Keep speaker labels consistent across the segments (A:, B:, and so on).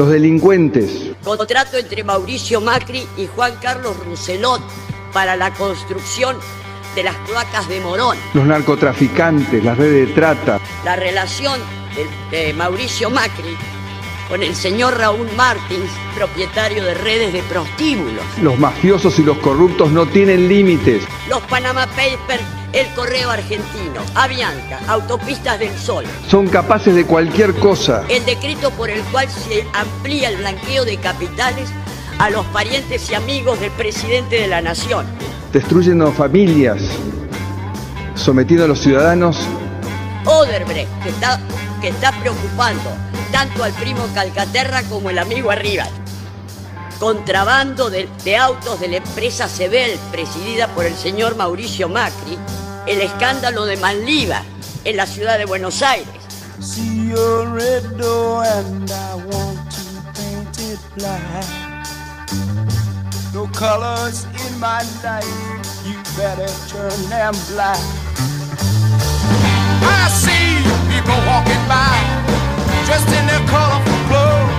A: los delincuentes.
B: Contrato entre Mauricio Macri y Juan Carlos Rousselot para la construcción de las cloacas de Morón.
A: Los narcotraficantes, las redes de trata.
B: La relación de, de Mauricio Macri con el señor Raúl Martins, propietario de redes de prostíbulos.
A: Los mafiosos y los corruptos no tienen límites.
B: Los Panama Papers, el correo argentino, Avianca, Autopistas del Sol.
A: Son capaces de cualquier cosa.
B: El decreto por el cual se amplía el blanqueo de capitales a los parientes y amigos del presidente de la nación.
A: Destruyendo familias, sometiendo a los ciudadanos.
B: Oderbrecht, que está, que está preocupando tanto al primo Calcaterra como el amigo Arriba. Contrabando de, de, autos de la empresa Sebel, presidida por el señor Mauricio Macri, el escándalo de Manliva en la ciudad de Buenos Aires.
C: No colors in my life, you better turn them black. I see people walking by dressed in their colorful clothes.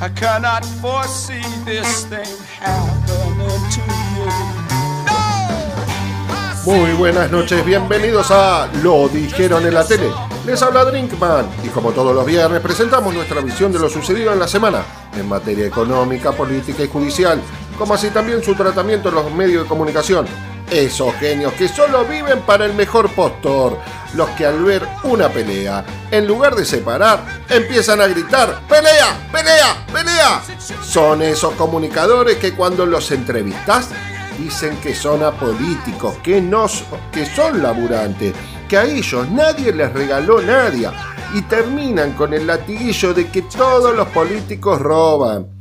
C: I cannot foresee this thing happening to you.
D: Muy buenas noches, bienvenidos a Lo dijeron en la tele. Les habla Drinkman. Y como todos los viernes presentamos nuestra visión de lo sucedido en la semana en materia económica, política y judicial, como así también su tratamiento en los medios de comunicación. Esos genios que solo viven para el mejor postor, los que al ver una pelea, en lugar de separar, empiezan a gritar ¡Pelea! ¡Pelea! ¡Pelea! Son esos comunicadores que cuando los entrevistas dicen que son apolíticos, que, no, que son laburantes, que a ellos nadie les regaló nadie y terminan con el latiguillo de que todos los políticos roban.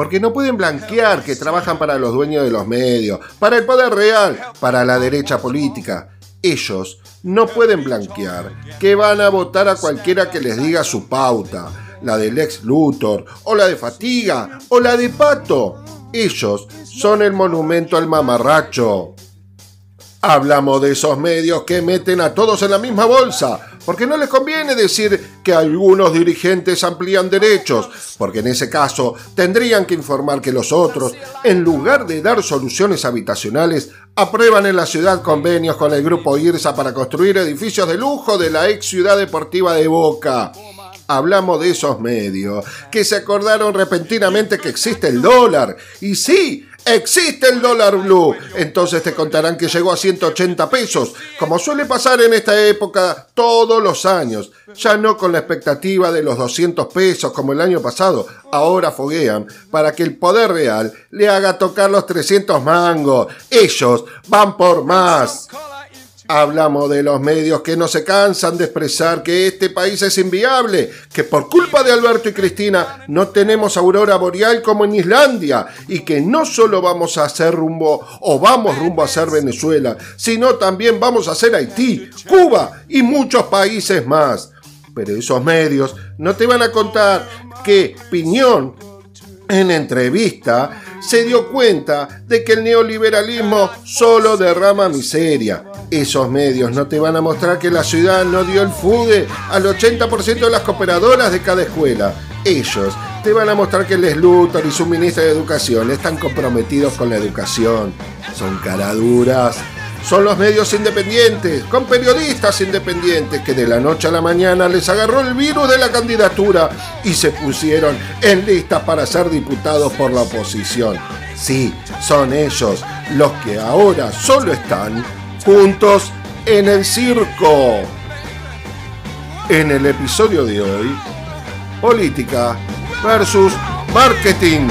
D: Porque no pueden blanquear que trabajan para los dueños de los medios, para el poder real, para la derecha política. Ellos no pueden blanquear que van a votar a cualquiera que les diga su pauta, la del ex Luthor, o la de Fatiga, o la de Pato. Ellos son el monumento al mamarracho. Hablamos de esos medios que meten a todos en la misma bolsa, porque no les conviene decir que algunos dirigentes amplían derechos, porque en ese caso tendrían que informar que los otros, en lugar de dar soluciones habitacionales, aprueban en la ciudad convenios con el grupo IRSA para construir edificios de lujo de la ex ciudad deportiva de Boca hablamos de esos medios que se acordaron repentinamente que existe el dólar. Y sí, existe el dólar blue. Entonces te contarán que llegó a 180 pesos, como suele pasar en esta época todos los años. Ya no con la expectativa de los 200 pesos como el año pasado. Ahora foguean para que el poder real le haga tocar los 300 mangos. Ellos van por más. Hablamos de los medios que no se cansan de expresar que este país es inviable, que por culpa de Alberto y Cristina no tenemos aurora boreal como en Islandia y que no solo vamos a hacer rumbo o vamos rumbo a ser Venezuela, sino también vamos a ser Haití, Cuba y muchos países más. Pero esos medios no te van a contar que Piñón en entrevista se dio cuenta de que el neoliberalismo solo derrama miseria. Esos medios no te van a mostrar que la ciudad no dio el FUDE al 80% de las cooperadoras de cada escuela. Ellos te van a mostrar que el Luthor y su ministra de Educación están comprometidos con la educación. Son caraduras. Son los medios independientes, con periodistas independientes que de la noche a la mañana les agarró el virus de la candidatura y se pusieron en listas para ser diputados por la oposición. Sí, son ellos los que ahora solo están juntos en el circo. En el episodio de hoy, política versus marketing.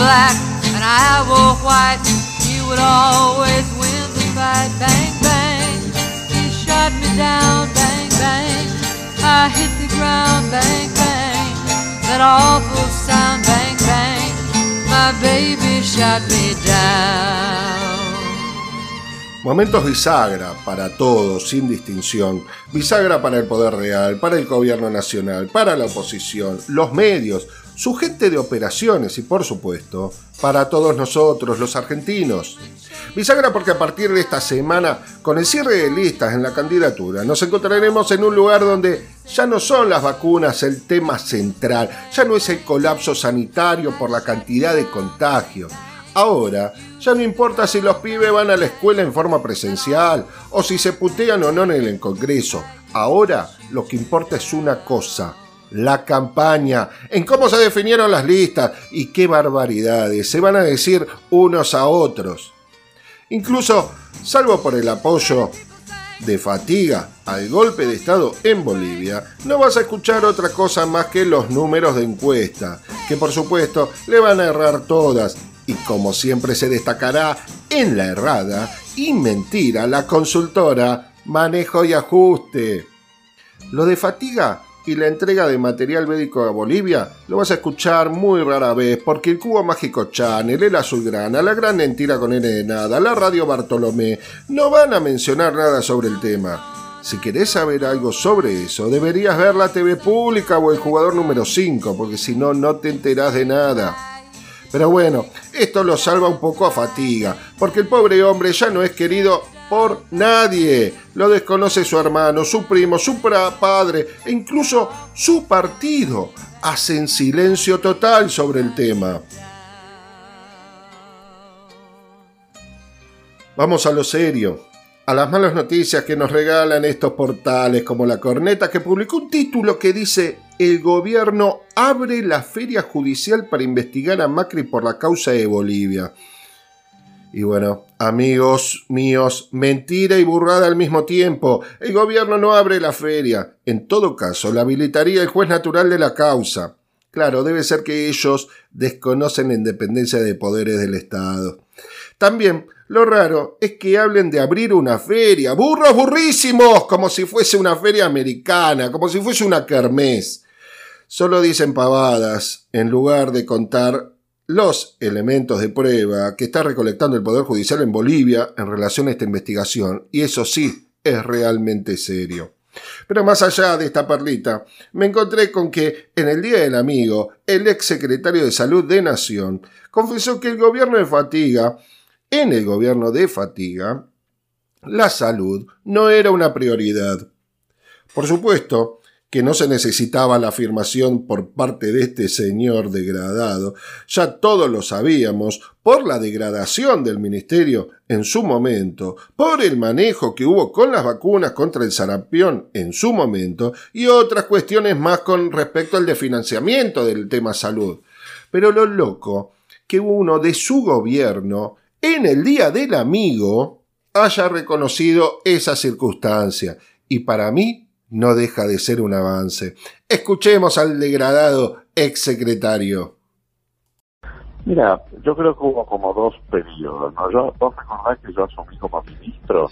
E: Black and I wore white. He would always win the fight. Bang, bang. He shot me down. Bang, bang. I hit the ground. Bang, bang. That awful sound. Bang, bang. My baby shot me down.
D: Momentos bisagra para todos, sin distinción. Bisagra para el poder real, para el gobierno nacional, para la oposición, los medios, su gente de operaciones y, por supuesto, para todos nosotros, los argentinos. Bisagra porque a partir de esta semana, con el cierre de listas en la candidatura, nos encontraremos en un lugar donde ya no son las vacunas el tema central, ya no es el colapso sanitario por la cantidad de contagios. Ahora, ya no importa si los pibes van a la escuela en forma presencial o si se putean o no en el Congreso. Ahora lo que importa es una cosa, la campaña, en cómo se definieron las listas y qué barbaridades se van a decir unos a otros. Incluso, salvo por el apoyo de fatiga al golpe de Estado en Bolivia, no vas a escuchar otra cosa más que los números de encuesta, que por supuesto le van a errar todas, y como siempre se destacará en la errada y mentira la consultora Manejo y Ajuste. Lo de fatiga y la entrega de material médico a Bolivia lo vas a escuchar muy rara vez porque el Cubo Mágico Channel, el Azulgrana, la Gran Mentira con N de Nada, la Radio Bartolomé no van a mencionar nada sobre el tema. Si querés saber algo sobre eso, deberías ver la TV pública o el jugador número 5, porque si no, no te enterás de nada. Pero bueno, esto lo salva un poco a fatiga, porque el pobre hombre ya no es querido por nadie. Lo desconoce su hermano, su primo, su padre e incluso su partido. Hacen silencio total sobre el tema. Vamos a lo serio a las malas noticias que nos regalan estos portales como La Corneta, que publicó un título que dice El gobierno abre la feria judicial para investigar a Macri por la causa de Bolivia. Y bueno, amigos míos, mentira y burrada al mismo tiempo. El gobierno no abre la feria. En todo caso, la habilitaría el juez natural de la causa. Claro, debe ser que ellos desconocen la independencia de poderes del Estado. También lo raro es que hablen de abrir una feria, burros burrísimos, como si fuese una feria americana, como si fuese una kermés. Solo dicen pavadas en lugar de contar los elementos de prueba que está recolectando el Poder Judicial en Bolivia en relación a esta investigación, y eso sí es realmente serio. Pero más allá de esta perlita, me encontré con que en el Día del Amigo, el ex secretario de Salud de Nación confesó que el gobierno de Fatiga en el gobierno de Fatiga, la salud no era una prioridad. Por supuesto que no se necesitaba la afirmación por parte de este señor degradado, ya todos lo sabíamos, por la degradación del ministerio en su momento, por el manejo que hubo con las vacunas contra el sarampión en su momento y otras cuestiones más con respecto al desfinanciamiento del tema salud. Pero lo loco que uno de su gobierno en el Día del Amigo haya reconocido esa circunstancia y para mí no deja de ser un avance. Escuchemos al degradado ex secretario.
F: Mira, yo creo que hubo como dos periodos, ¿no? Yo, vos recordás que yo asumí como ministro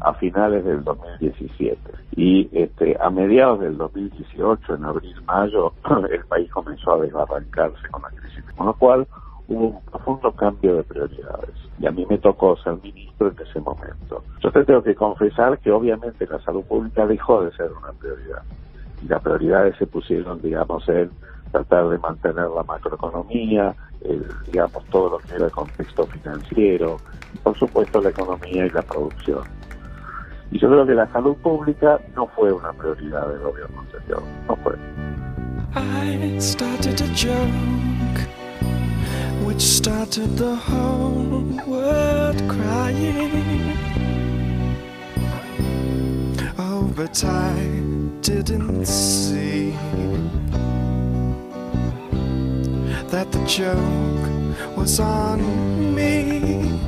F: a finales del 2017 y este, a mediados del 2018, en abril-mayo, el país comenzó a desbarrancarse con la crisis, con lo cual hubo un profundo cambio de prioridades y a mí me tocó ser ministro en ese momento. Yo te tengo que confesar que obviamente la salud pública dejó de ser una prioridad y las prioridades se pusieron, digamos, en tratar de mantener la macroeconomía, el, digamos, todo lo que era el contexto financiero, y por supuesto la economía y la producción. Y yo creo que la salud pública no fue una prioridad del gobierno anterior, no fue. Which started the whole world crying. Oh, but I didn't see that the joke was on me.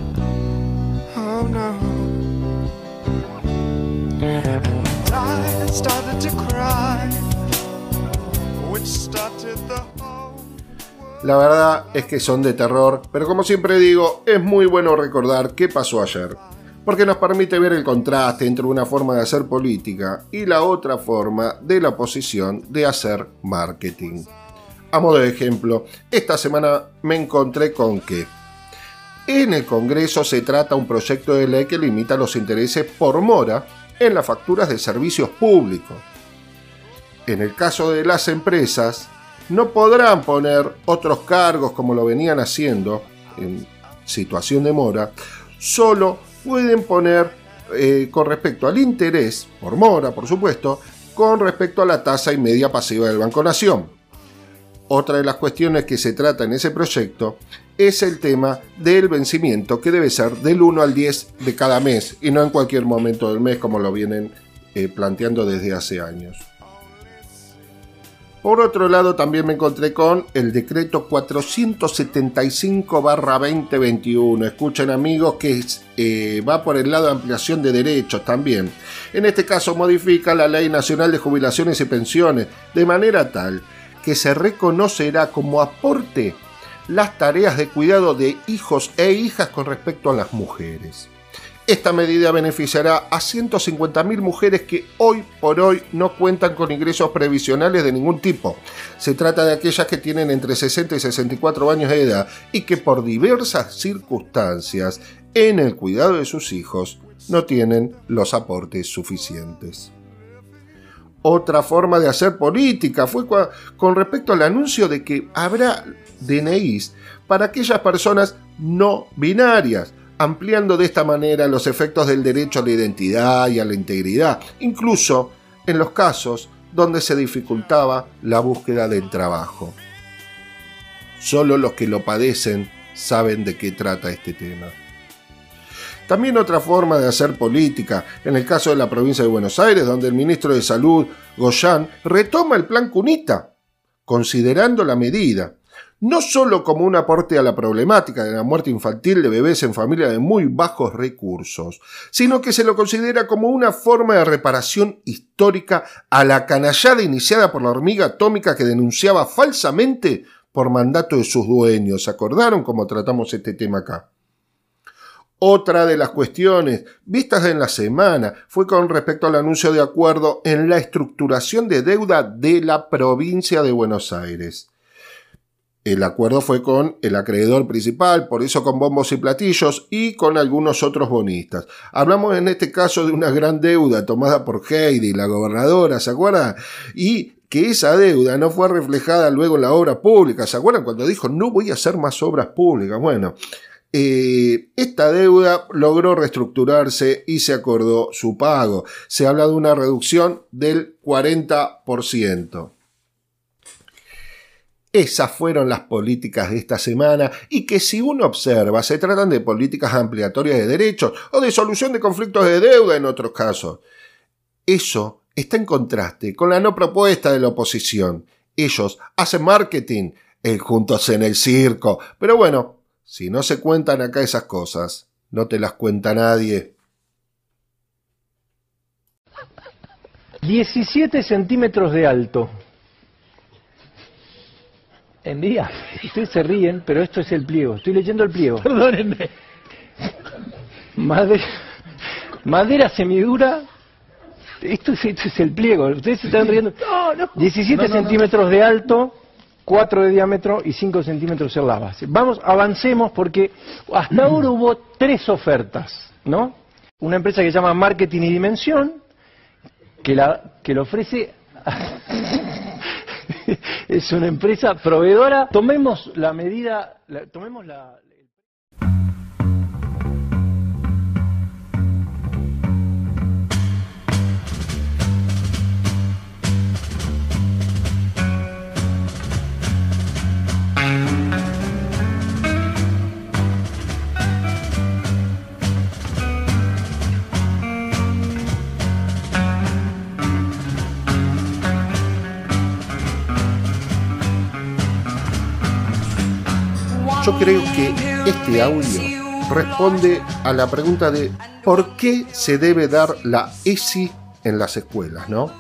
F: Oh no. And I
C: started to cry, which started the
D: La verdad es que son de terror, pero como siempre digo, es muy bueno recordar qué pasó ayer, porque nos permite ver el contraste entre una forma de hacer política y la otra forma de la oposición de hacer marketing. A modo de ejemplo, esta semana me encontré con que en el Congreso se trata un proyecto de ley que limita los intereses por mora en las facturas de servicios públicos. En el caso de las empresas, no podrán poner otros cargos como lo venían haciendo en situación de mora, solo pueden poner eh, con respecto al interés, por mora por supuesto, con respecto a la tasa y media pasiva del Banco Nación. Otra de las cuestiones que se trata en ese proyecto es el tema del vencimiento que debe ser del 1 al 10 de cada mes y no en cualquier momento del mes como lo vienen eh, planteando desde hace años. Por otro lado, también me encontré con el decreto 475-2021. Escuchen amigos que eh, va por el lado de ampliación de derechos también. En este caso modifica la Ley Nacional de Jubilaciones y Pensiones de manera tal que se reconocerá como aporte las tareas de cuidado de hijos e hijas con respecto a las mujeres. Esta medida beneficiará a 150.000 mujeres que hoy por hoy no cuentan con ingresos previsionales de ningún tipo. Se trata de aquellas que tienen entre 60 y 64 años de edad y que por diversas circunstancias en el cuidado de sus hijos no tienen los aportes suficientes. Otra forma de hacer política fue con respecto al anuncio de que habrá DNIs para aquellas personas no binarias ampliando de esta manera los efectos del derecho a la identidad y a la integridad, incluso en los casos donde se dificultaba la búsqueda del trabajo. Solo los que lo padecen saben de qué trata este tema. También otra forma de hacer política, en el caso de la provincia de Buenos Aires, donde el ministro de Salud, Goyan, retoma el plan Cunita, considerando la medida no solo como un aporte a la problemática de la muerte infantil de bebés en familias de muy bajos recursos, sino que se lo considera como una forma de reparación histórica a la canallada iniciada por la hormiga atómica que denunciaba falsamente por mandato de sus dueños. ¿Se acordaron cómo tratamos este tema acá? Otra de las cuestiones vistas en la semana fue con respecto al anuncio de acuerdo en la estructuración de deuda de la provincia de Buenos Aires. El acuerdo fue con el acreedor principal, por eso con bombos y platillos, y con algunos otros bonistas. Hablamos en este caso de una gran deuda tomada por Heidi, la gobernadora, ¿se acuerdan? Y que esa deuda no fue reflejada luego en la obra pública. ¿Se acuerdan cuando dijo no voy a hacer más obras públicas? Bueno, eh, esta deuda logró reestructurarse y se acordó su pago. Se habla de una reducción del 40%. Esas fueron las políticas de esta semana y que si uno observa se tratan de políticas ampliatorias de derechos o de solución de conflictos de deuda en otros casos. Eso está en contraste con la no propuesta de la oposición. Ellos hacen marketing, el juntos en el circo. Pero bueno, si no se cuentan acá esas cosas, no te las cuenta nadie.
G: 17 centímetros de alto.
H: Envía.
G: Ustedes se ríen, pero esto es el pliego. Estoy leyendo el pliego.
H: Perdónenme.
G: Madera, madera semidura. Esto es, esto es el pliego. Ustedes se están riendo.
H: No, no.
G: 17
H: No, no, no.
G: centímetros de alto, 4 de diámetro y 5 centímetros en la base. Vamos, avancemos porque hasta ahora hubo tres ofertas, ¿no? Una empresa que se llama Marketing y Dimensión, que, la, que le ofrece... es una empresa proveedora. Tomemos la medida, tomemos la...
D: Yo creo que este audio responde a la pregunta de ¿por qué se debe dar la ESI en las escuelas, no?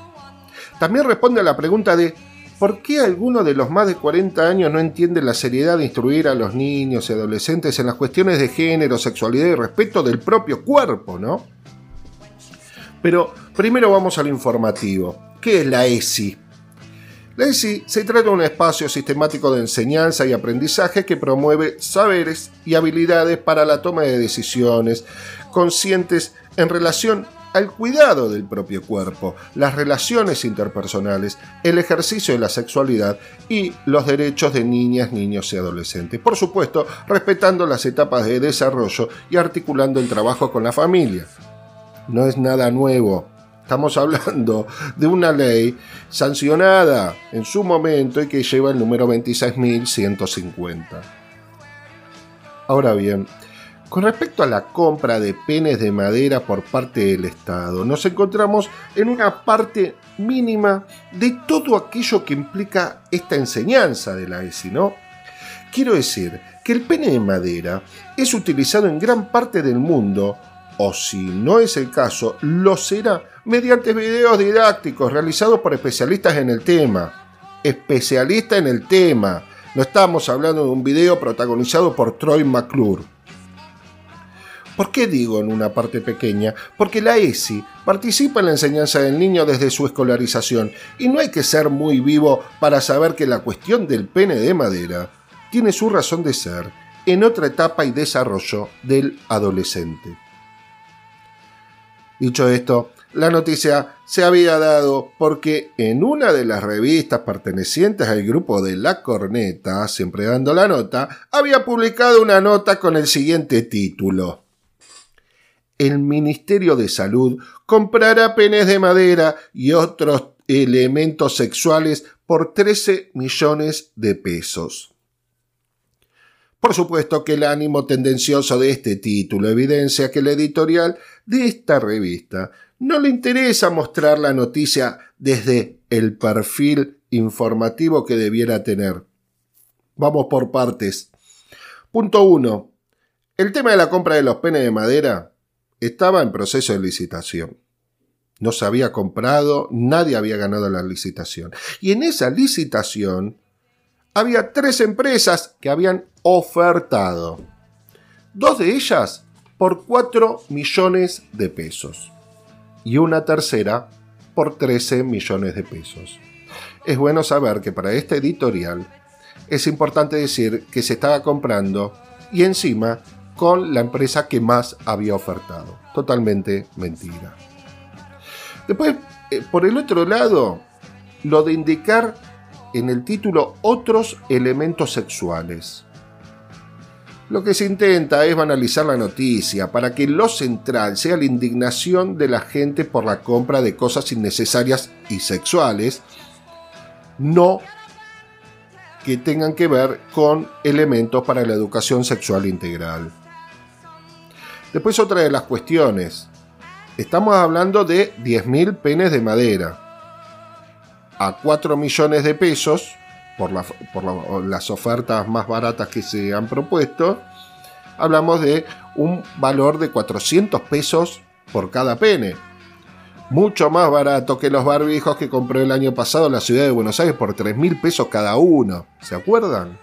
D: también responde a la pregunta de ¿por qué alguno de los más de 40 años no entiende la seriedad de instruir a los niños y adolescentes en las cuestiones de género, sexualidad y respeto del propio cuerpo, ¿no? Pero primero vamos al informativo. ¿Qué es la ESI? ESI se trata de un espacio sistemático de enseñanza y aprendizaje que promueve saberes y habilidades para la toma de decisiones conscientes en relación al cuidado del propio cuerpo, las relaciones interpersonales, el ejercicio de la sexualidad y los derechos de niñas, niños y adolescentes. Por supuesto, respetando las etapas de desarrollo y articulando el trabajo con la familia. No es nada nuevo. Estamos hablando de una ley sancionada en su momento y que lleva el número 26.150. Ahora bien, con respecto a la compra de penes de madera por parte del Estado, nos encontramos en una parte mínima de todo aquello que implica esta enseñanza de la ESI, ¿no? Quiero decir que el pene de madera es utilizado en gran parte del mundo, o si no es el caso, lo será mediante videos didácticos realizados por especialistas en el tema. Especialista en el tema. No estamos hablando de un video protagonizado por Troy McClure. ¿Por qué digo en una parte pequeña? Porque la ESI participa en la enseñanza del niño desde su escolarización y no hay que ser muy vivo para saber que la cuestión del pene de madera tiene su razón de ser en otra etapa y desarrollo del adolescente. Dicho esto, la noticia se había dado porque en una de las revistas pertenecientes al grupo de La Corneta, siempre dando la nota, había publicado una nota con el siguiente título el Ministerio de Salud comprará penes de madera y otros elementos sexuales por 13 millones de pesos. Por supuesto que el ánimo tendencioso de este título evidencia que el editorial de esta revista no le interesa mostrar la noticia desde el perfil informativo que debiera tener. Vamos por partes. Punto 1. El tema de la compra de los penes de madera estaba en proceso de licitación. No se había comprado, nadie había ganado la licitación. Y en esa licitación había tres empresas que habían ofertado. Dos de ellas por 4 millones de pesos y una tercera por 13 millones de pesos. Es bueno saber que para este editorial es importante decir que se estaba comprando y encima con la empresa que más había ofertado. Totalmente mentira. Después, eh, por el otro lado, lo de indicar en el título otros elementos sexuales. Lo que se intenta es banalizar la noticia para que lo central sea la indignación de la gente por la compra de cosas innecesarias y sexuales, no que tengan que ver con elementos para la educación sexual integral. Después otra de las cuestiones. Estamos hablando de 10.000 penes de madera a 4 millones de pesos por, las ofertas más baratas que se han propuesto. Hablamos de un valor de 400 pesos por cada pene. Mucho más barato que los barbijos que compró el año pasado en la ciudad de Buenos Aires por 3.000 pesos cada uno. ¿Se acuerdan?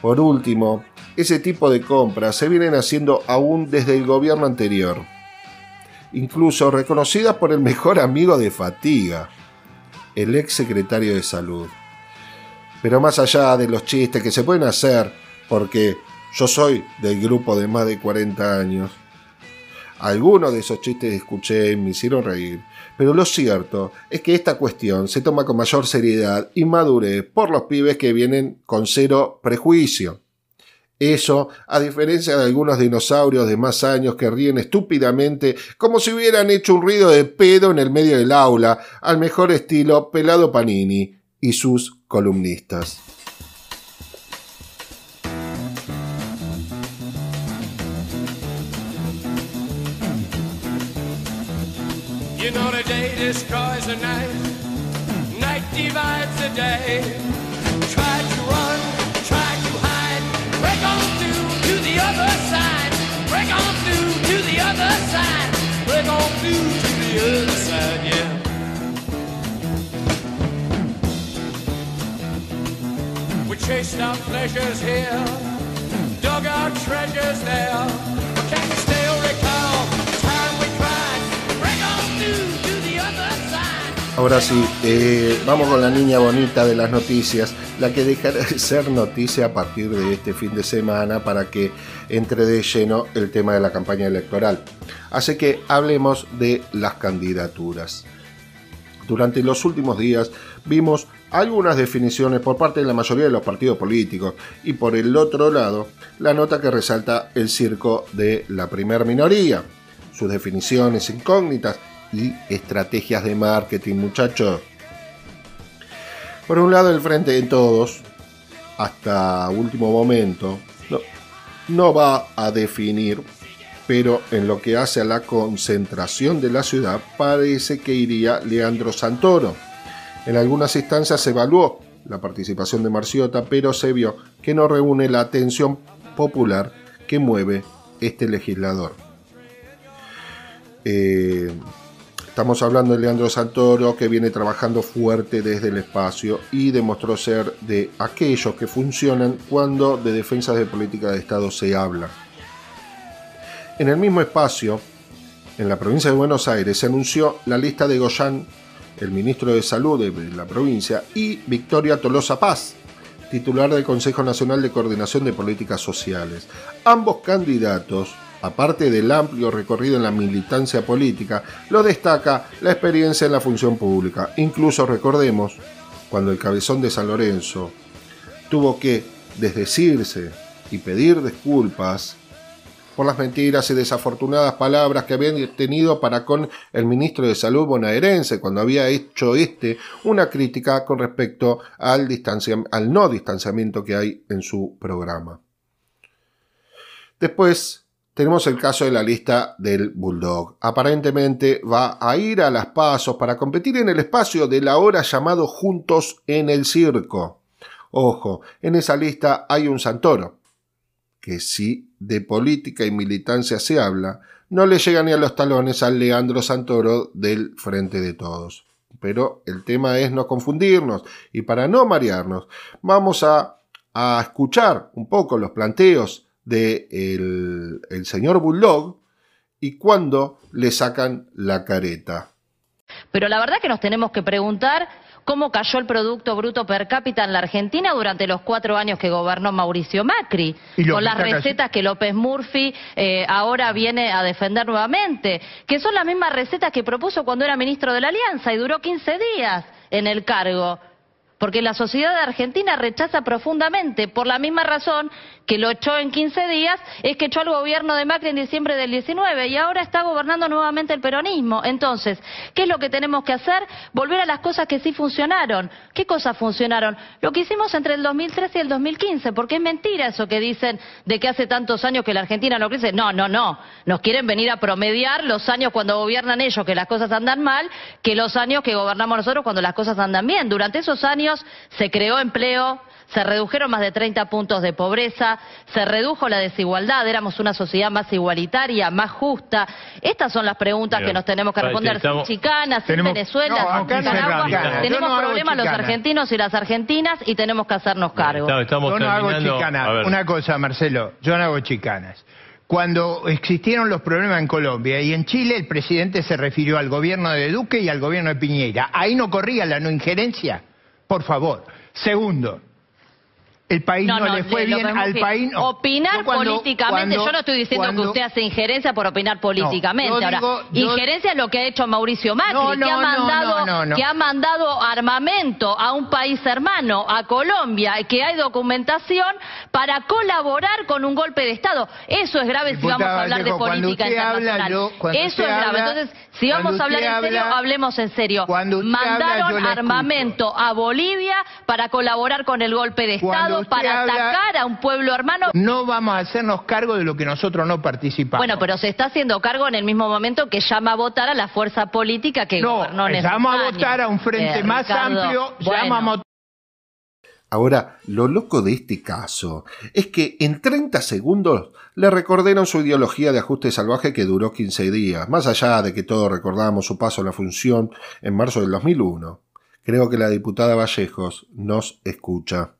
D: Por último, ese tipo de compras se vienen haciendo aún desde el gobierno anterior, incluso reconocidas por el mejor amigo de Fatiga, el ex secretario de Salud. Pero más allá de los chistes que se pueden hacer, porque yo soy del grupo de más de 40 años, algunos de esos chistes escuché y me hicieron reír, pero lo cierto es que esta cuestión se toma con mayor seriedad y madurez por los pibes que vienen con cero prejuicio. Eso, a diferencia de algunos dinosaurios de más años que ríen estúpidamente como si hubieran hecho un ruido de pedo en el medio del aula, al mejor estilo Pelado Panini y sus columnistas. good side, yeah.
C: We chased our pleasures here, dug our treasures there.
D: Ahora sí, eh, vamos con la niña bonita de las noticias, la que dejará de ser noticia a partir de este fin de semana para que entre de lleno el tema de la campaña electoral. Así que hablemos de las candidaturas. Durante los últimos días vimos algunas definiciones por parte de la mayoría de los partidos políticos y por el otro lado la nota que resalta el circo de la primer minoría, sus definiciones incógnitas y estrategias de marketing muchachos. Por un lado el Frente de Todos, hasta último momento, no, no va a definir pero en lo que hace a la concentración de la ciudad parece que iría Leandro Santoro. En algunas instancias se evaluó la participación de Marciota, pero se vio que no reúne la atención popular que mueve este legislador. Eh, estamos hablando de Leandro Santoro, que viene trabajando fuerte desde el espacio y demostró ser de aquellos que funcionan cuando de defensas de política de Estado se habla. En el mismo espacio, en la provincia de Buenos Aires, se anunció la lista de Goyán, el ministro de Salud de la provincia, y Victoria Tolosa Paz, titular del Consejo Nacional de Coordinación de Políticas Sociales. Ambos candidatos, aparte del amplio recorrido en la militancia política, lo destaca la experiencia en la función pública. Incluso recordemos, cuando el cabezón de San Lorenzo tuvo que desdecirse y pedir disculpas por las mentiras y desafortunadas palabras que habían tenido para con el ministro de Salud bonaerense cuando había hecho este una crítica con respecto al, al no distanciamiento que hay en su programa. Después tenemos el caso de la lista del Bulldog. Aparentemente va a ir a las pasos para competir en el espacio de la hora llamado Juntos en el Circo. Ojo, en esa lista hay un Santoro, que si de política y militancia se habla, no le llega ni a los talones al Leandro Santoro del Frente de Todos. Pero el tema es no confundirnos y para no marearnos, vamos a, escuchar un poco los planteos del de el señor Bulldog y cuando le sacan la careta.
H: Pero la verdad que nos tenemos que preguntar cómo cayó el Producto Bruto Per cápita en la Argentina durante los cuatro años que gobernó Mauricio Macri, con las recetas que López Murphy eh, ahora viene a defender nuevamente, que son las mismas recetas que propuso cuando era ministro de la Alianza y duró 15 días en el cargo porque la sociedad argentina rechaza profundamente, por la misma razón que lo echó en 15 días, es que echó al gobierno de Macri en diciembre del 19 y ahora está gobernando nuevamente el peronismo. Entonces, ¿qué es lo que tenemos que hacer? Volver a las cosas que sí funcionaron. ¿Qué cosas funcionaron? Lo que hicimos entre el 2013 y el 2015, porque es mentira eso que dicen de que hace tantos años que la Argentina no crece. No, no, no. Nos quieren venir a promediar los años cuando gobiernan ellos que las cosas andan mal, que los años que gobernamos nosotros cuando las cosas andan bien. Durante esos años se creó empleo, se redujeron más de 30 puntos de pobreza, se redujo la desigualdad, éramos una sociedad más igualitaria, más justa. Estas son las preguntas que nos tenemos que responder. Sin chicanas, sin Venezuela, sin Tenemos problemas los argentinos y las argentinas y tenemos que hacernos cargo.
I: yo no hago chicanas. Una cosa, Marcelo, yo no hago chicanas. Cuando existieron los problemas en Colombia y en Chile, el presidente se refirió al gobierno de Duque y al gobierno de Piñera. Ahí no corría la no injerencia. Por favor. Segundo, el país no, le fue bien al país.
H: Opinar políticamente, yo no estoy diciendo que usted hace injerencia por opinar políticamente. Ahora, injerencia es lo que ha hecho Mauricio Macri, que, ha mandado, que ha mandado armamento a un país hermano, a Colombia, que hay documentación para colaborar con un golpe de Estado. Eso es grave si vamos a hablar de política internacional. Eso es grave. Entonces, si vamos a hablar en serio, hablemos en serio. Mandaron armamento a Bolivia para colaborar con el golpe de Estado para atacar a un pueblo hermano.
I: No vamos a hacernos cargo de lo que nosotros no participamos.
H: Bueno, pero se está haciendo cargo en el mismo momento que llama a votar a la fuerza política que
I: no,
H: gobernó en
I: llama a votar a un frente eh, más amplio, llama
D: Ahora, lo loco de este caso es que en 30 segundos le recordaron su ideología de ajuste salvaje que duró 15 días, más allá de que todos recordamos su paso a la función en marzo del 2001. Creo que la diputada Vallejos nos escucha.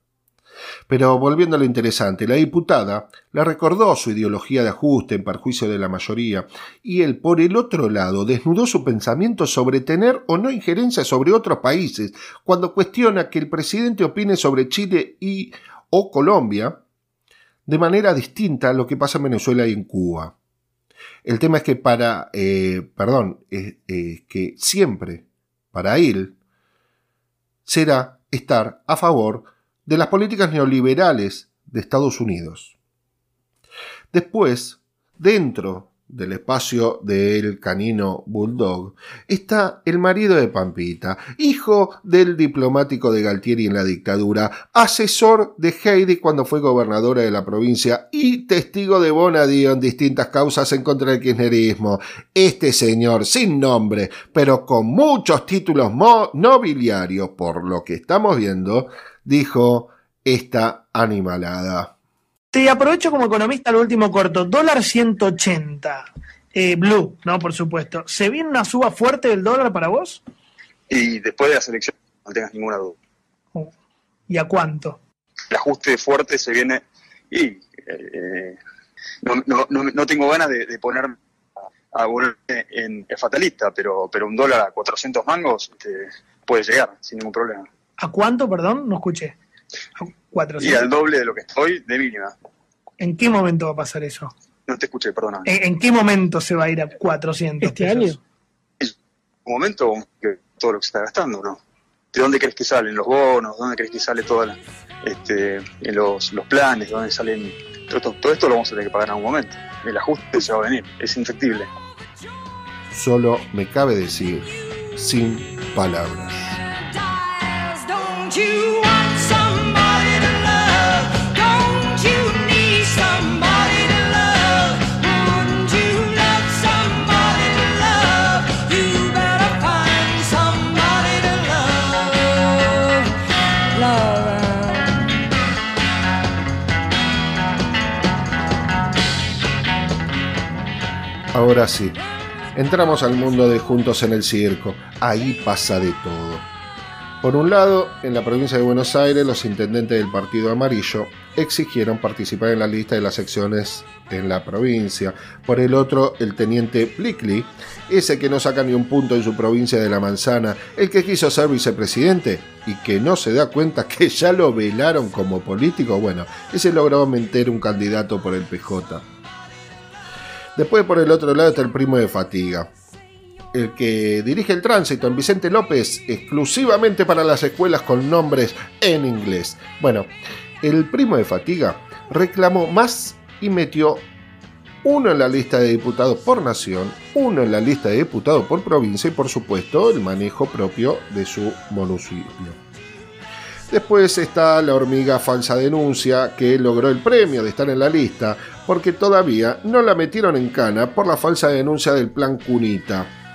D: Pero volviendo a lo interesante, la diputada le recordó su ideología de ajuste en perjuicio de la mayoría y él, por el otro lado, desnudó su pensamiento sobre tener o no injerencia sobre otros países cuando cuestiona que el presidente opine sobre Chile y o Colombia de manera distinta a lo que pasa en Venezuela y en Cuba. El tema es que para, eh, perdón, que siempre para él será estar a favor de las políticas neoliberales de Estados Unidos. Después, dentro del espacio del canino Bulldog, está el marido de Pampita, hijo del diplomático de Galtieri en la dictadura, asesor de Heidi cuando fue gobernadora de la provincia y testigo de Bonadío en distintas causas en contra del kirchnerismo. Este señor, sin nombre, pero con muchos títulos nobiliarios, por lo que estamos viendo, dijo esta animalada.
J: Te aprovecho como economista lo último corto. Dólar 180. Eh, blue, ¿no? Por supuesto. ¿Se viene una suba fuerte del dólar para vos?
K: Y después de la selección, no tengas ninguna duda.
J: Oh. ¿Y a cuánto?
K: El ajuste fuerte se viene y eh, no, tengo ganas de, poner a, volver en, fatalista, pero, pero un dólar a 400 mangos este, puede llegar sin ningún problema.
J: ¿A cuánto, perdón? No escuché.
K: Y al doble de lo que estoy, de mínima.
J: ¿En qué momento va a pasar eso?
K: No te escuché, perdona.
J: ¿En, qué momento se va a ir a 400
L: ¿Este año?
K: un momento todo lo que se está gastando, ¿no? ¿De dónde crees que salen los bonos? ¿Dónde crees que sale todo este, los, los planes? ¿Dónde salen? Todo, todo, esto lo vamos a tener que pagar en algún momento. El ajuste se va a venir, es infectible.
D: Solo me cabe decir, sin palabras. Ahora sí, entramos al mundo de Juntos en el Circo. Ahí pasa de todo. Por un lado, en la provincia de Buenos Aires, los intendentes del Partido Amarillo exigieron participar en la lista de las secciones en la provincia. Por el otro, el teniente Blickley, ese que no saca ni un punto en su provincia de la manzana, el que quiso ser vicepresidente y que no se da cuenta que ya lo velaron como político, bueno, ese logró meter un candidato por el PJ. Después por el otro lado está el primo de Fatiga, el que dirige el tránsito en Vicente López exclusivamente para las escuelas con nombres en inglés. Bueno, el primo de Fatiga reclamó más y metió uno en la lista de diputados por nación, uno en la lista de diputados por provincia y por supuesto el manejo propio de su municipio. Después está la hormiga falsa denuncia, que logró el premio de estar en la lista, porque todavía no la metieron en cana por la falsa denuncia del plan Cunita.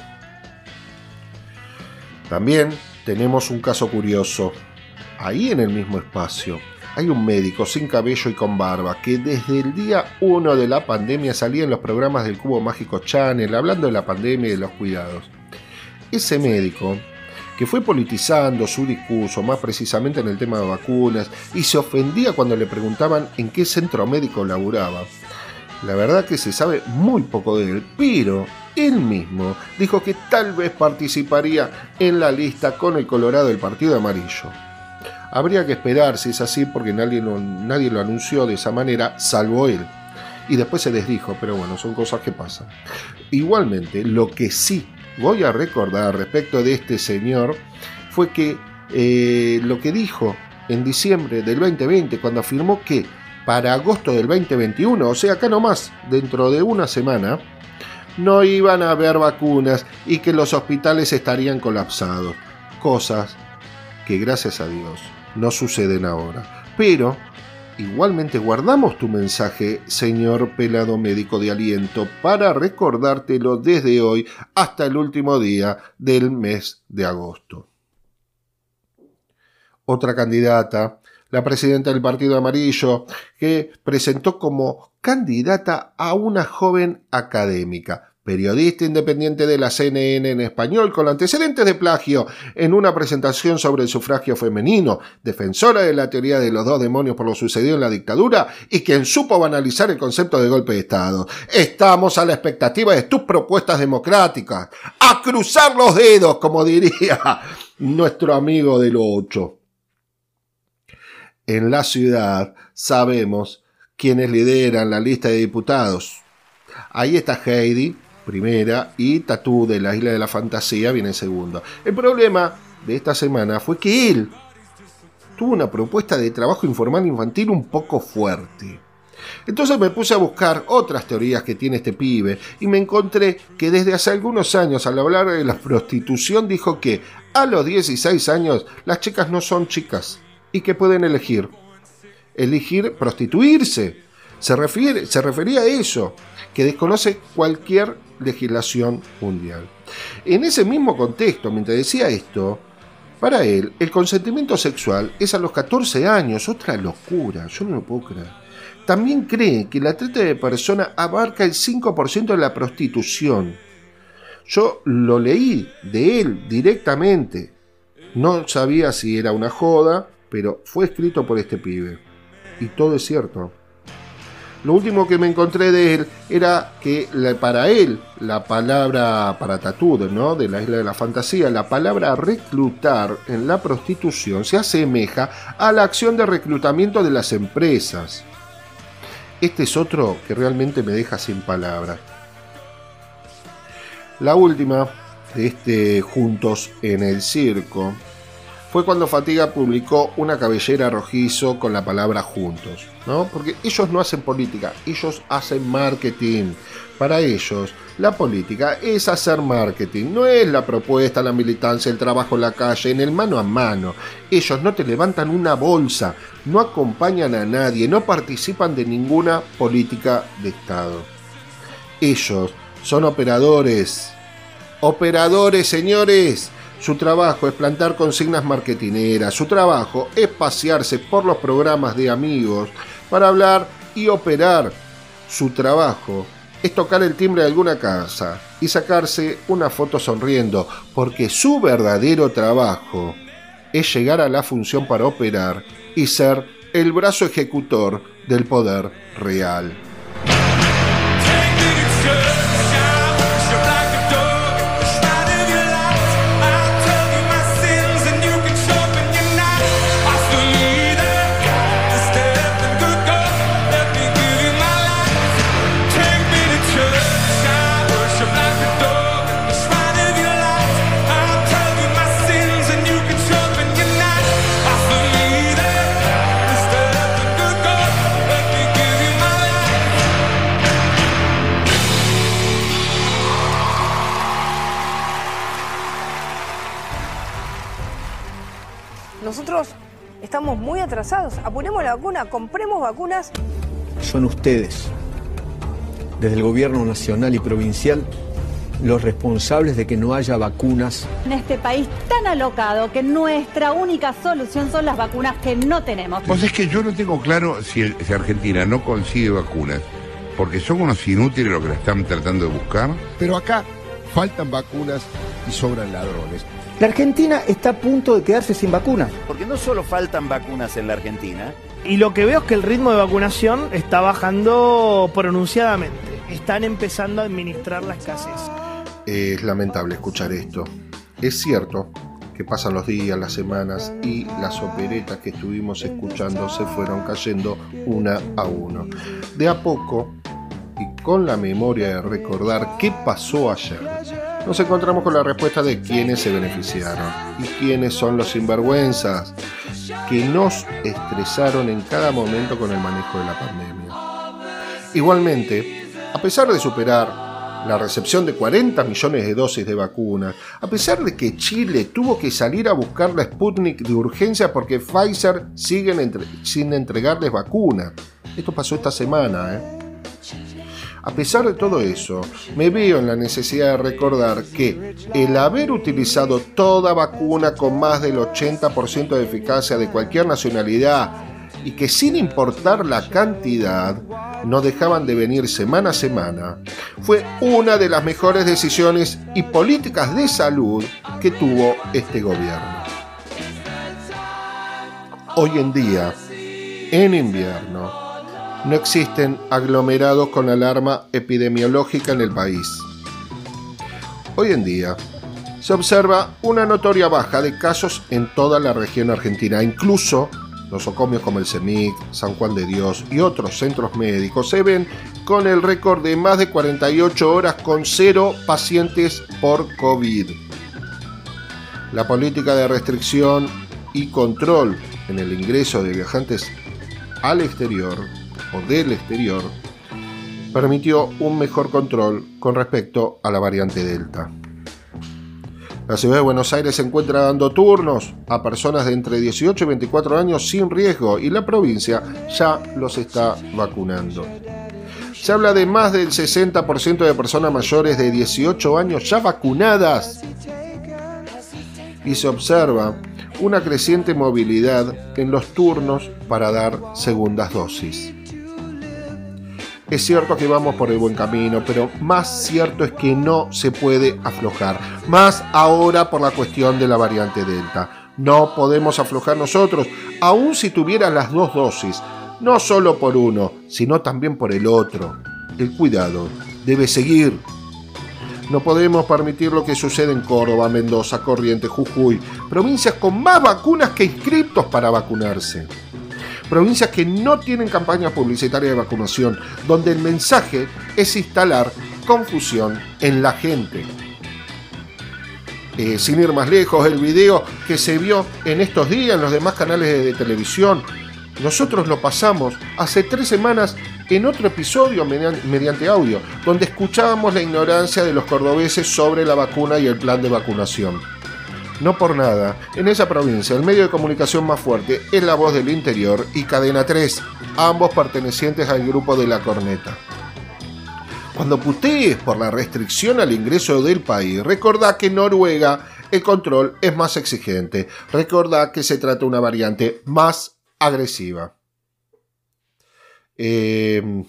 D: También tenemos un caso curioso. Ahí en el mismo espacio hay un médico sin cabello y con barba que desde el día 1 de la pandemia salía en los programas del Cubo Mágico Channel hablando de la pandemia y de los cuidados. Ese médico que fue politizando su discurso, más precisamente en el tema de vacunas, y se ofendía cuando le preguntaban en qué centro médico laburaba. La verdad que se sabe muy poco de él, pero él mismo dijo que tal vez participaría en la lista con el Colorado del Partido Amarillo. Habría que esperar si es así porque nadie lo, anunció de esa manera, salvo él. Y después se les dijo, pero bueno, son cosas que pasan. Igualmente, lo que sí voy a recordar respecto de este señor fue que eh, lo que dijo en diciembre del 2020, cuando afirmó que para agosto del 2021, o sea, acá nomás, dentro de una semana, no iban a haber vacunas y que los hospitales estarían colapsados. Cosas que gracias a Dios no suceden ahora. Pero Igualmente guardamos tu mensaje, señor pelado médico de aliento, para recordártelo desde hoy hasta el último día del mes de agosto. Otra candidata, la presidenta del Partido Amarillo, que presentó como candidata a una joven académica. periodista independiente de la CNN en español con antecedentes de plagio en una presentación sobre el sufragio femenino, defensora de la teoría de los dos demonios por lo sucedido en la dictadura y quien supo banalizar el concepto de golpe de Estado. Estamos a la expectativa de tus propuestas democráticas. A cruzar los dedos, como diría nuestro amigo de lo ocho. En la ciudad sabemos quienes lideran la lista de diputados. Ahí está Heidi, primera, y Tatú de la Isla de la Fantasía viene segundo. El problema de esta semana fue que él tuvo una propuesta de trabajo informal infantil un poco fuerte. Entonces me puse a buscar otras teorías que tiene este pibe y me encontré que desde hace algunos años al hablar de la prostitución dijo que a los 16 años las chicas no son chicas y que pueden elegir. Elegir prostituirse. Se, refiere, se refería a eso, que desconoce cualquier legislación mundial. En ese mismo contexto, mientras decía esto, para él el consentimiento sexual es a los 14 años, otra locura, yo no lo puedo creer. También cree que la trata de personas abarca el 5% de la prostitución. Yo lo leí de él directamente. No sabía si era una joda, pero fue escrito por este pibe. Y todo es cierto. Lo último que me encontré de él era que para él la palabra para Tatud, ¿no? de la isla de la fantasía, la palabra reclutar en la prostitución se asemeja a la acción de reclutamiento de las empresas. Este es otro que realmente me deja sin palabras. La última de este Juntos en el Circo fue cuando Fatiga publicó una cabellera rojizo con la palabra juntos, ¿no? Porque ellos no hacen política, ellos hacen marketing. Para ellos, la política es hacer marketing, no es la propuesta, la militancia, el trabajo en la calle, en el mano a mano. Ellos no te levantan una bolsa, no acompañan a nadie, no participan de ninguna política de Estado. Ellos son operadores. Operadores, señores su trabajo es plantar consignas marketineras, su trabajo es pasearse por los programas de amigos para hablar y operar. Su trabajo es tocar el timbre de alguna casa y sacarse una foto sonriendo, porque su verdadero trabajo es llegar a la función para operar y ser el brazo ejecutor del poder real.
L: Atrasados. Apuremos la vacuna, compremos vacunas.
M: Son ustedes, desde el gobierno nacional y provincial, los responsables de que no haya vacunas.
N: En este país tan alocado que nuestra única solución son las vacunas que no tenemos.
O: Pues es que yo no tengo claro si, si Argentina no consigue vacunas, porque son unos inútiles los que la están tratando de buscar.
P: Pero acá faltan vacunas y sobran ladrones.
Q: La Argentina está a punto de quedarse sin vacunas.
R: Porque no solo faltan vacunas en la Argentina.
J: Y lo que veo es que el ritmo de vacunación está bajando pronunciadamente. Están empezando a administrar la escasez.
D: Es lamentable escuchar esto. Es cierto que pasan los días, las semanas y las operetas que estuvimos escuchando se fueron cayendo una a uno. De a poco y con la memoria de recordar qué pasó ayer, nos encontramos con la respuesta de quiénes se beneficiaron y quiénes son los sinvergüenzas que nos estresaron en cada momento con el manejo de la pandemia. Igualmente, a pesar de superar la recepción de 40 millones de dosis de vacuna, a pesar de que Chile tuvo que salir a buscar la Sputnik de urgencia porque Pfizer sigue sin entregarles vacuna. Esto pasó esta semana, ¿eh? A pesar de todo eso, me veo en la necesidad de recordar que el haber utilizado toda vacuna con más del 80% de eficacia de cualquier nacionalidad y que sin importar la cantidad, no dejaban de venir semana a semana, fue una de las mejores decisiones y políticas de salud que tuvo este gobierno. Hoy en día, en invierno, no existen aglomerados con alarma epidemiológica en el país. Hoy en día, se observa una notoria baja de casos en toda la región argentina, incluso nosocomios como el CEMIC, San Juan de Dios y otros centros médicos se ven con el récord de más de 48 horas con cero pacientes por COVID. La política de restricción y control en el ingreso de viajantes al exterior del exterior permitió un mejor control con respecto a la variante Delta. La ciudad de Buenos Aires se encuentra dando turnos a personas de entre 18 y 24 años sin riesgo y la provincia ya los está vacunando. Se habla de más del 60% de personas mayores de 18 años ya vacunadas y se observa una creciente movilidad en los turnos para dar segundas dosis. Es cierto que vamos por el buen camino, pero más cierto es que no se puede aflojar. Más ahora por la cuestión de la variante Delta. No podemos aflojar nosotros, aun si tuviera las dos dosis. No solo por uno, sino también por el otro. El cuidado debe seguir. No podemos permitir lo que sucede en Córdoba, Mendoza, Corrientes, Jujuy, provincias con más vacunas que inscriptos para vacunarse provincias que no tienen campaña publicitaria de vacunación, donde el mensaje es instalar confusión en la gente. Eh, sin ir más lejos, el video que se vio en estos días en los demás canales de, televisión, nosotros lo pasamos hace tres semanas en otro episodio mediante audio, donde escuchábamos la ignorancia de los cordobeses sobre la vacuna y el plan de vacunación. No por nada, en esa provincia el medio de comunicación más fuerte es La Voz del Interior y Cadena 3, ambos pertenecientes al grupo de La Corneta. Cuando putees por la restricción al ingreso del país, recordá que en Noruega el control es más exigente. Recordá que se trata de una variante más agresiva. Eh,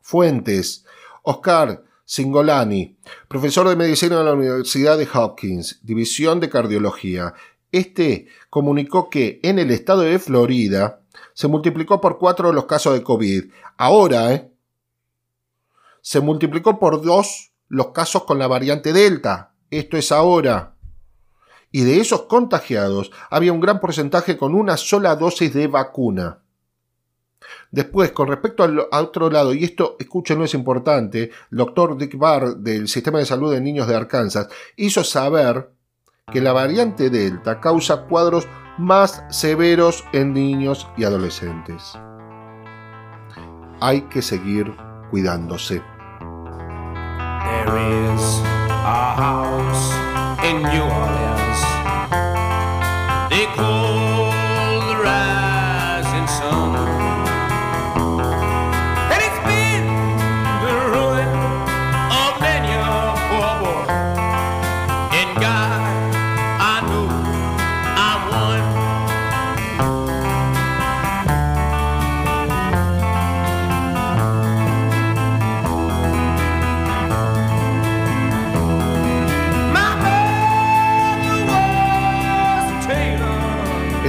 D: fuentes. Oscar, Singolani, profesor de medicina de la Universidad de Hopkins, División de Cardiología. Este comunicó que en el estado de Florida se multiplicó por cuatro los casos de COVID. Ahora, ¿eh? Se multiplicó por dos los casos con la variante Delta. Esto es ahora. Y de esos contagiados había un gran porcentaje con una sola dosis de vacuna. Después, con respecto al, otro lado, y esto, escúchenlo, es importante, el doctor Dick Barr del Sistema de Salud de Niños de Arkansas hizo saber que la variante Delta causa cuadros más severos en niños y adolescentes. Hay que seguir cuidándose.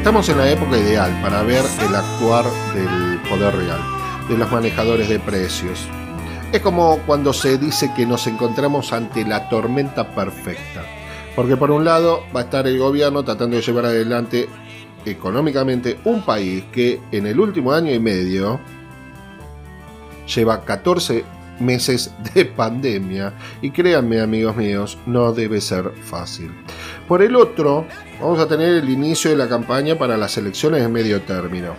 D: Estamos en la época ideal para ver el actuar del poder real, de los manejadores de precios. Es como cuando se dice que nos encontramos ante la tormenta perfecta. Porque por un lado va a estar el gobierno tratando de llevar adelante económicamente un país que en el último año y medio lleva 14 meses de pandemia y créanme amigos míos, no debe ser fácil. Por el otro, vamos a tener el inicio de la campaña para las elecciones de medio término.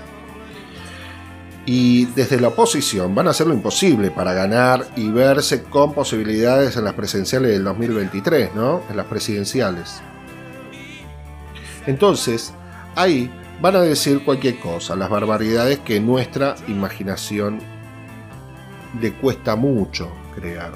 D: Y desde la oposición van a hacer lo imposible para ganar y verse con posibilidades en las presenciales del 2023, ¿no? En las presidenciales. Entonces, ahí van a decir cualquier cosa, las barbaridades que nuestra imaginación le cuesta mucho crear.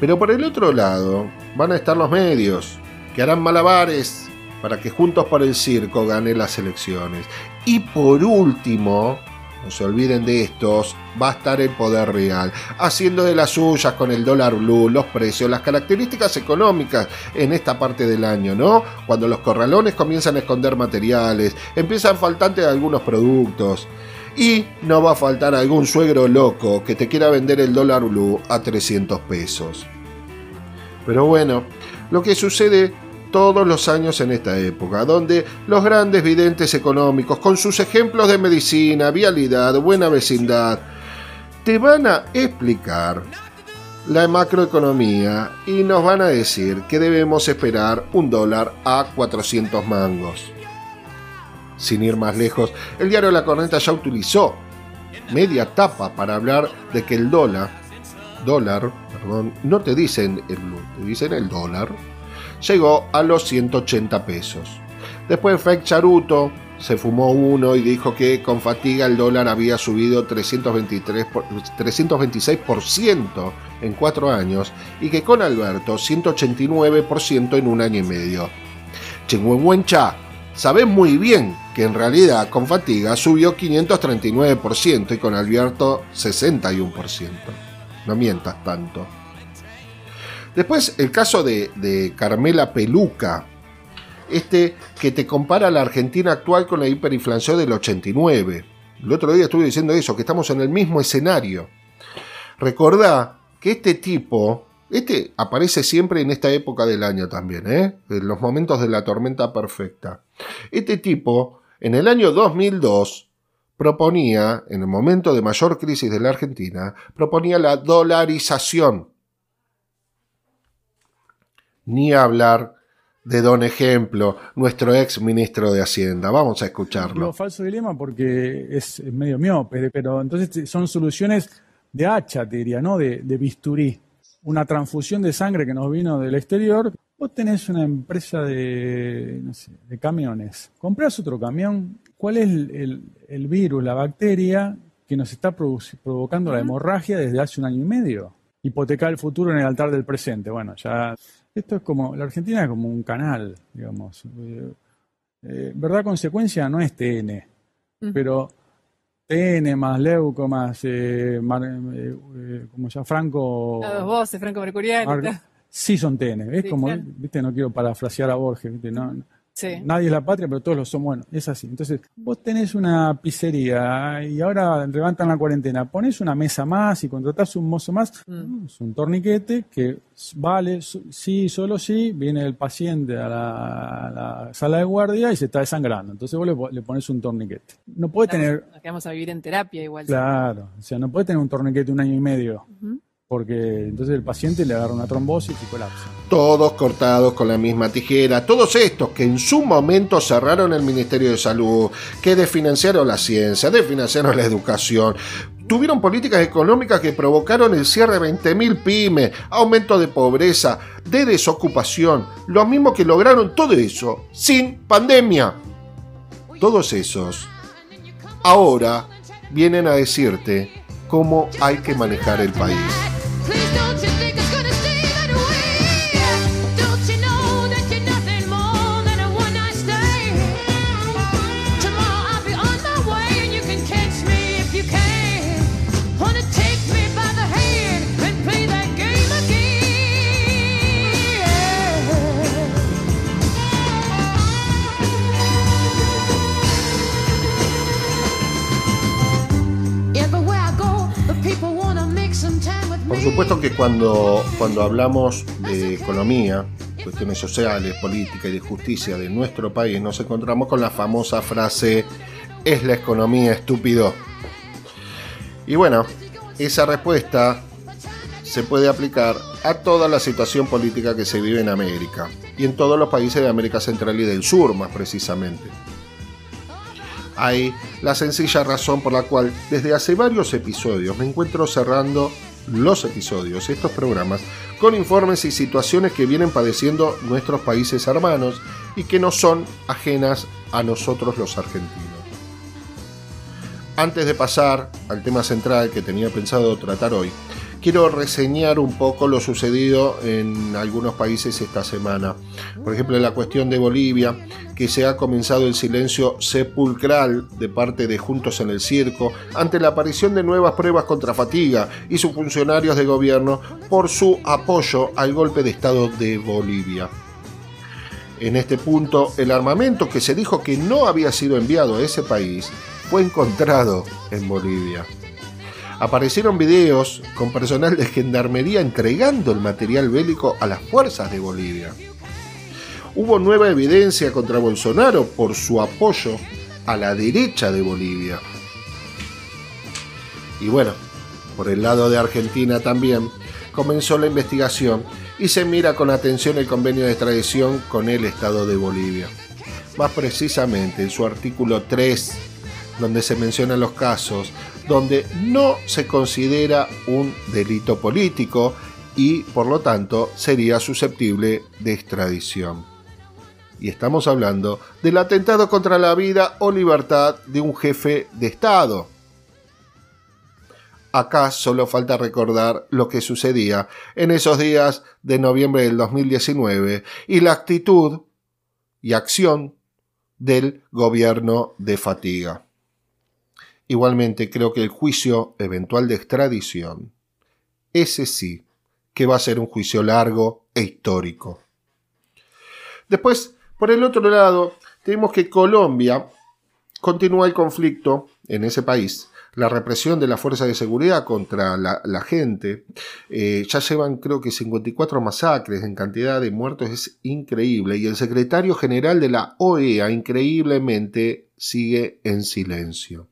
D: Pero por el otro lado van a estar los medios, que harán malabares para que Juntos por el Circo gane las elecciones. Y por último, no se olviden de estos, va a estar el poder real, haciendo de las suyas con el dólar blue, los precios, las características económicas en esta parte del año, ¿no? Cuando los corralones comienzan a esconder materiales, empiezan faltantes algunos productos. Y no va a faltar algún suegro loco que te quiera vender el dólar blue a 300 pesos. Pero bueno, lo que sucede todos los años en esta época, donde los grandes videntes económicos, con sus ejemplos de medicina, vialidad, buena vecindad, te van a explicar la macroeconomía y nos van a decir que debemos esperar un dólar a 400 mangos. Sin ir más lejos, el diario La Corneta ya utilizó media tapa para hablar de que el dólar, dólar, perdón, no te dicen el te dicen el dólar, llegó a los 180 pesos. Después Fake Charuto se fumó uno y dijo que con fatiga el dólar había subido 323 326% en cuatro años y que con Alberto 189% en un año y medio. Chingüengüencha, sabes muy bien que en realidad con fatiga subió 539% y con Alberto 61%. No mientas tanto. Después el caso de, Carmela Peluca, este que te compara la Argentina actual con la hiperinflación del 89. El otro día estuve diciendo eso, que estamos en el mismo escenario. Recordá que este tipo, este aparece siempre en esta época del año también, ¿eh? en los momentos de la tormenta perfecta. Este tipo, en el año 2002, proponía, en el momento de mayor crisis de la Argentina, proponía la dolarización ni hablar de don ejemplo, nuestro ex ministro de Hacienda. Vamos a escucharlo.
S: falso dilema porque es medio miope, pero entonces son soluciones de hacha, te diría, ¿no? De, bisturí. Una transfusión de sangre que nos vino del exterior. Vos tenés una empresa de, de camiones. Comprás otro camión. ¿Cuál es el, virus, la bacteria que nos está provocando la hemorragia desde hace un año y medio? Hipotecar el futuro en el altar del presente. Bueno, ya esto es como, la Argentina es como un canal, digamos. Eh, eh, verdad consecuencia no es TN, pero TN más Leuco más, eh, como ya Franco...
T: Las dos voces, Franco Mercurial.
S: Sí son TN, es como, viste, no quiero parafrasear a Borges, ¿viste? No, Nadie es la patria, pero todos lo son. Bueno, es así. Entonces, vos tenés una pizzería y ahora levantan la cuarentena. Pones una mesa más y contratás un mozo más. Mm. Es un torniquete que vale, sí, solo sí. Viene el paciente a la, sala de guardia y se está desangrando. Entonces vos le, pones un torniquete. No puede tener.
T: Nos quedamos a vivir en terapia igual.
S: Claro. O sea, no puede tener un torniquete un año y medio porque entonces el paciente le agarra una trombosis y colapsa.
D: Todos cortados con la misma tijera, todos estos que en su momento cerraron el Ministerio de Salud, que desfinanciaron la ciencia, desfinanciaron la educación, tuvieron políticas económicas que provocaron el cierre de 20.000 pymes, aumento de pobreza, de desocupación, lo mismo que lograron todo eso sin pandemia. Todos esos ahora vienen a decirte cómo hay que manejar el país. Por supuesto que cuando, cuando hablamos de economía, cuestiones sociales, políticas y de justicia de nuestro país, nos encontramos con la famosa frase, es la economía estúpido. Y bueno, esa respuesta se puede aplicar a toda la situación política que se vive en América y en todos los países de América Central y del Sur más precisamente. Hay la sencilla razón por la cual desde hace varios episodios me encuentro cerrando los episodios, estos programas, con informes y situaciones que vienen padeciendo nuestros países hermanos y que no son ajenas a nosotros los argentinos. Antes de pasar al tema central que tenía pensado tratar hoy, quiero reseñar un poco lo sucedido en algunos países esta semana. Por ejemplo, en la cuestión de Bolivia, que se ha comenzado el silencio sepulcral de parte de Juntos en el Circo ante la aparición de nuevas pruebas contra Fatiga y sus funcionarios de gobierno por su apoyo al golpe de Estado de Bolivia. En este punto, el armamento que se dijo que no había sido enviado a ese país fue encontrado en Bolivia aparecieron videos con personal de gendarmería entregando el material bélico a las fuerzas de Bolivia. Hubo nueva evidencia contra Bolsonaro por su apoyo a la derecha de Bolivia. Y bueno, por el lado de Argentina también comenzó la investigación y se mira con atención el convenio de extradición con el Estado de Bolivia. Más precisamente en su artículo 3, donde se mencionan los casos donde no se considera un delito político y por lo tanto sería susceptible de extradición. Y estamos hablando del atentado contra la vida o libertad de un jefe de Estado. Acá solo falta recordar lo que sucedía en esos días de noviembre del 2019 y la actitud y acción del gobierno de fatiga. Igualmente creo que el juicio eventual de extradición, ese sí, que va a ser un juicio largo e histórico. Después, por el otro lado, tenemos que Colombia continúa el conflicto en ese país, la represión de la fuerza de seguridad contra la, gente. Eh, ya llevan creo que 54 masacres en cantidad de muertos, es increíble. Y el secretario general de la OEA increíblemente sigue en silencio.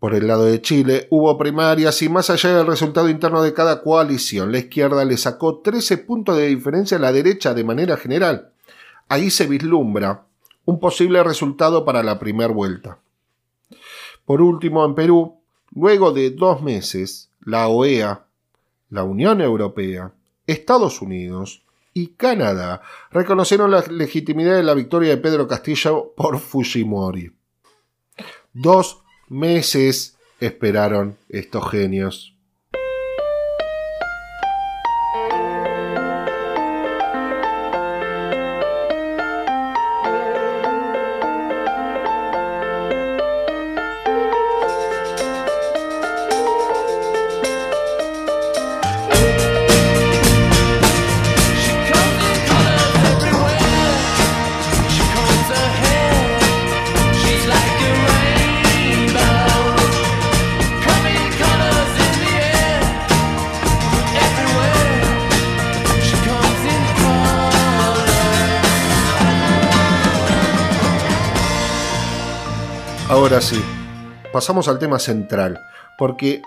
D: Por el lado de Chile hubo primarias y más allá del resultado interno de cada coalición, la izquierda le sacó 13 puntos de diferencia a la derecha de manera general. Ahí se vislumbra un posible resultado para la primera vuelta. Por último, en Perú, luego de dos meses, la OEA, la Unión Europea, Estados Unidos y Canadá reconocieron la legitimidad de la victoria de Pedro Castillo por Fujimori. Dos meses esperaron estos genios. Ahora sí, pasamos al tema central, porque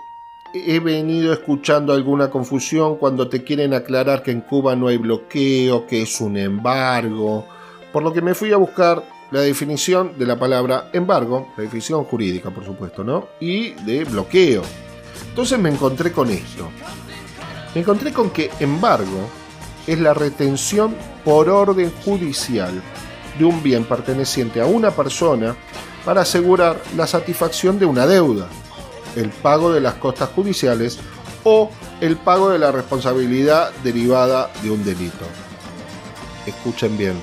D: he venido escuchando alguna confusión cuando te quieren aclarar que en Cuba no hay bloqueo, que es un embargo, por lo que me fui a buscar la definición de la palabra embargo, la definición jurídica por supuesto, ¿no? Y de bloqueo. Entonces me encontré con esto. Me encontré con que embargo es la retención por orden judicial de un bien perteneciente a una persona para asegurar la satisfacción de una deuda, el pago de las costas judiciales o el pago de la responsabilidad derivada de un delito. Escuchen bien.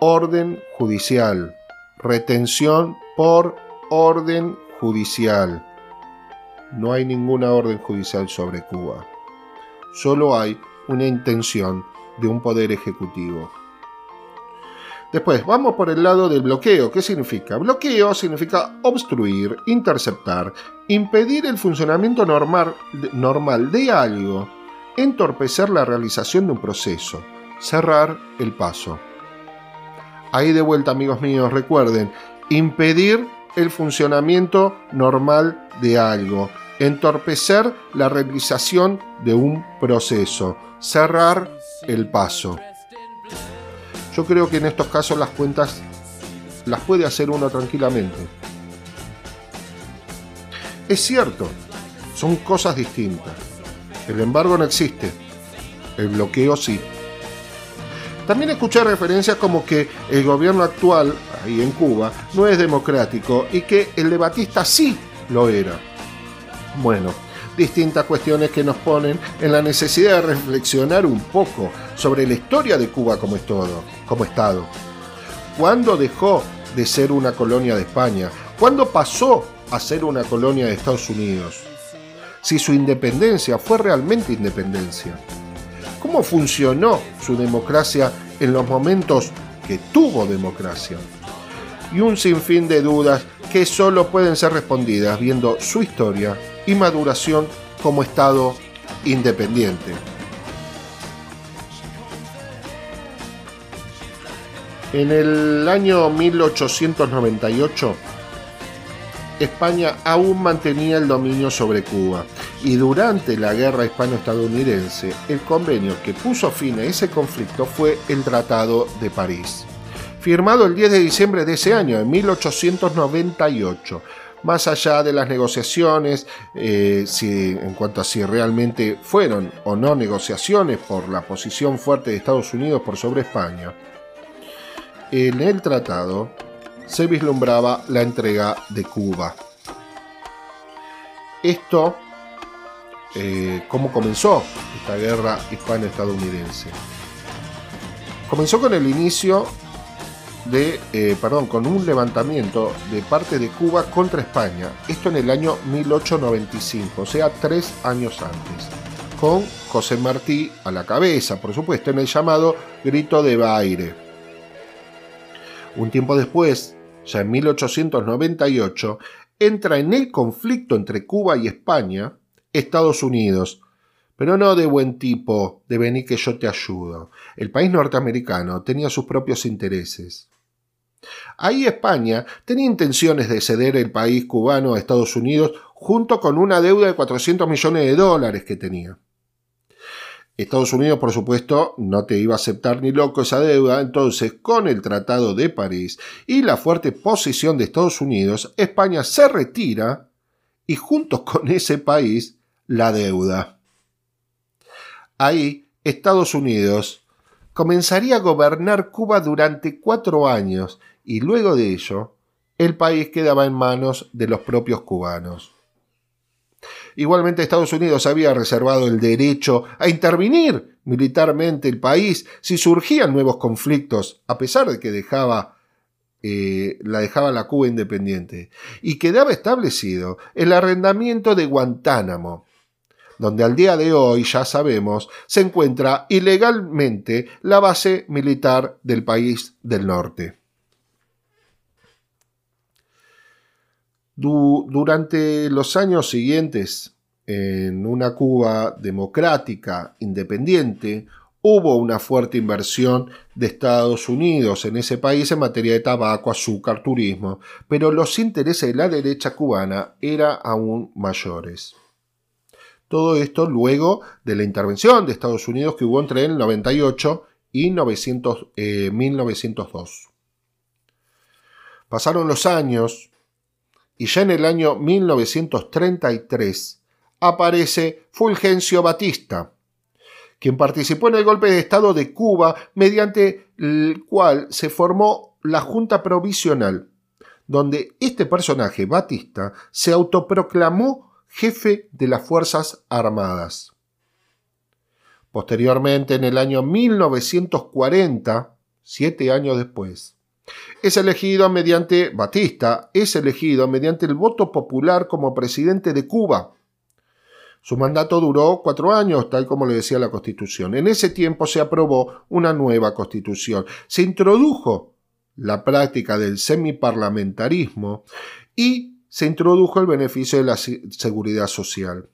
D: Orden judicial. Retención por orden judicial. No hay ninguna orden judicial sobre Cuba. Solo hay una intención de un poder ejecutivo. Después, vamos por el lado del bloqueo. ¿Qué significa? Bloqueo significa obstruir, interceptar, impedir el funcionamiento normal, normal de algo, entorpecer la realización de un proceso, cerrar el paso. Ahí de vuelta, amigos míos, recuerden, impedir el funcionamiento normal de algo, entorpecer la realización de un proceso, cerrar el paso. Yo creo que en estos casos las cuentas las puede hacer uno tranquilamente. Es cierto, son cosas distintas. El embargo no existe, el bloqueo sí. También escuché referencias como que el gobierno actual, ahí en Cuba, no es democrático y que el debatista sí lo era. Bueno, distintas cuestiones que nos ponen en la necesidad de reflexionar un poco sobre la historia de Cuba como, como Estado. ¿Cuándo dejó de ser una colonia de España? ¿Cuándo pasó a ser una colonia de Estados Unidos? Si su independencia fue realmente independencia. ¿Cómo funcionó su democracia en los momentos que tuvo democracia? Y un sinfín de dudas que solo pueden ser respondidas viendo su historia y maduración como Estado independiente. En el año 1898, España aún mantenía el dominio sobre Cuba y durante la guerra hispano-estadounidense el convenio que puso fin a ese conflicto fue el Tratado de París, firmado el 10 de diciembre de ese año, en 1898. Más allá de las negociaciones, eh, si, en cuanto a si realmente fueron o no negociaciones por la posición fuerte de Estados Unidos por sobre España, en el tratado se vislumbraba la entrega de Cuba. Esto, eh, ¿cómo comenzó esta guerra hispano-estadounidense? Comenzó con el inicio de, eh, perdón, con un levantamiento de parte de Cuba contra España, esto en el año 1895, o sea, tres años antes, con José Martí a la cabeza, por supuesto, en el llamado Grito de Baire un tiempo después, ya en 1898, entra en el conflicto entre Cuba y España Estados Unidos, pero no de buen tipo, de venir que yo te ayudo. El país norteamericano tenía sus propios intereses. Ahí España tenía intenciones de ceder el país cubano a Estados Unidos junto con una deuda de 400 millones de dólares que tenía. Estados Unidos, por supuesto, no te iba a aceptar ni loco esa deuda, entonces con el Tratado de París y la fuerte posición de Estados Unidos, España se retira y junto con ese país la deuda. Ahí Estados Unidos comenzaría a gobernar Cuba durante cuatro años y luego de ello el país quedaba en manos de los propios cubanos. Igualmente Estados Unidos había reservado el derecho a intervenir militarmente el país si surgían nuevos conflictos, a pesar de que dejaba eh, la dejaba la Cuba independiente, y quedaba establecido el arrendamiento de Guantánamo, donde al día de hoy, ya sabemos, se encuentra ilegalmente la base militar del país del norte. Durante los años siguientes, en una Cuba democrática, independiente, hubo una fuerte inversión de Estados Unidos en ese país en materia de tabaco, azúcar, turismo, pero los intereses de la derecha cubana eran aún mayores. Todo esto luego de la intervención de Estados Unidos que hubo entre el 98 y 1902. Eh, Pasaron los años, y ya en el año 1933 aparece Fulgencio Batista, quien participó en el golpe de Estado de Cuba mediante el cual se formó la Junta Provisional, donde este personaje, Batista, se autoproclamó jefe de las Fuerzas Armadas. Posteriormente, en el año 1940, siete años después, es elegido mediante, Batista es elegido mediante el voto popular como presidente de Cuba. Su mandato duró cuatro años, tal como le decía la Constitución. En ese tiempo se aprobó una nueva Constitución. Se introdujo la práctica del semiparlamentarismo y se introdujo el beneficio de la seguridad social.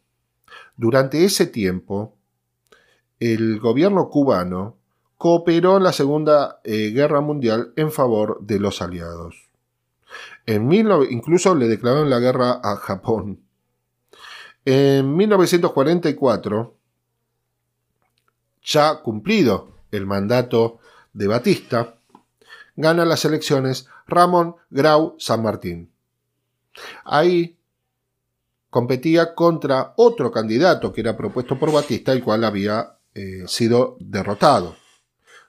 D: Durante ese tiempo, el gobierno cubano cooperó en la Segunda eh, Guerra Mundial en favor de los aliados. En incluso le declararon la guerra a Japón. En 1944, ya cumplido el mandato de Batista, gana las elecciones Ramón Grau San Martín. Ahí competía contra otro candidato que era propuesto por Batista, el cual había eh, sido derrotado.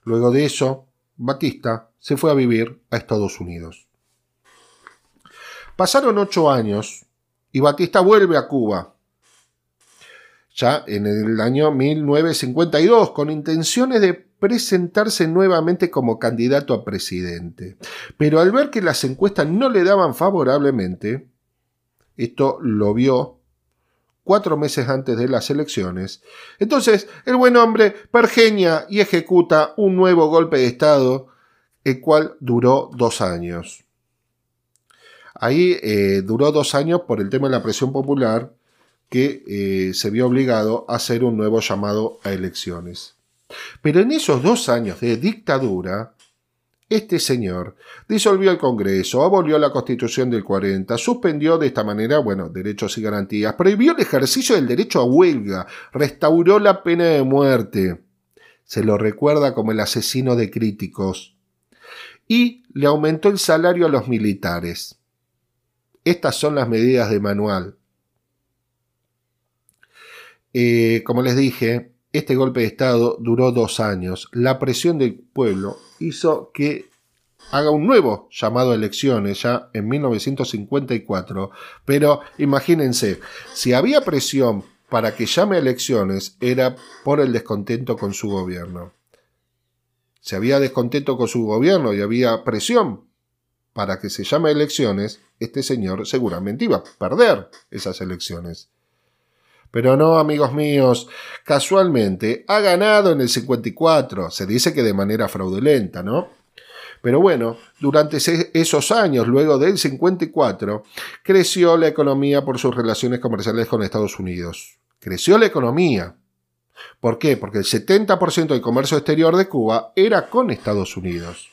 D: Luego de eso, Batista se fue a vivir a Estados Unidos. Pasaron ocho años y Batista vuelve a Cuba. ya en el año 1952, con intenciones de presentarse nuevamente como candidato a presidente. Pero al ver que las encuestas no le daban favorablemente, esto lo vio cuatro meses antes de las elecciones, entonces el buen hombre pergeña y ejecuta un nuevo golpe de Estado, el cual duró dos años. Ahí eh, duró dos años por el tema de la presión popular, que eh, se vio obligado a hacer un nuevo llamado a elecciones. Pero en esos dos años de dictadura, este señor disolvió el Congreso, abolió la Constitución del 40, suspendió de esta manera, bueno, derechos y garantías, prohibió el ejercicio del derecho a huelga, restauró la pena de muerte, se lo recuerda como el asesino de críticos, y le aumentó el salario a los militares. Estas son las medidas de manual. Eh, como les dije, este golpe de Estado duró dos años. La presión del pueblo hizo que haga un nuevo llamado a elecciones ya en 1954. Pero imagínense, si había presión para que llame a elecciones era por el descontento con su gobierno. Si había descontento con su gobierno y había presión para que se llame a elecciones, este señor seguramente iba a perder esas elecciones. Pero no, amigos míos, casualmente ha ganado en el 54, se dice que de manera fraudulenta, ¿no? Pero bueno, durante esos años, luego del 54, creció la economía por sus relaciones comerciales con Estados Unidos. Creció la economía. ¿Por qué? Porque el 70% del comercio exterior de Cuba era con Estados Unidos.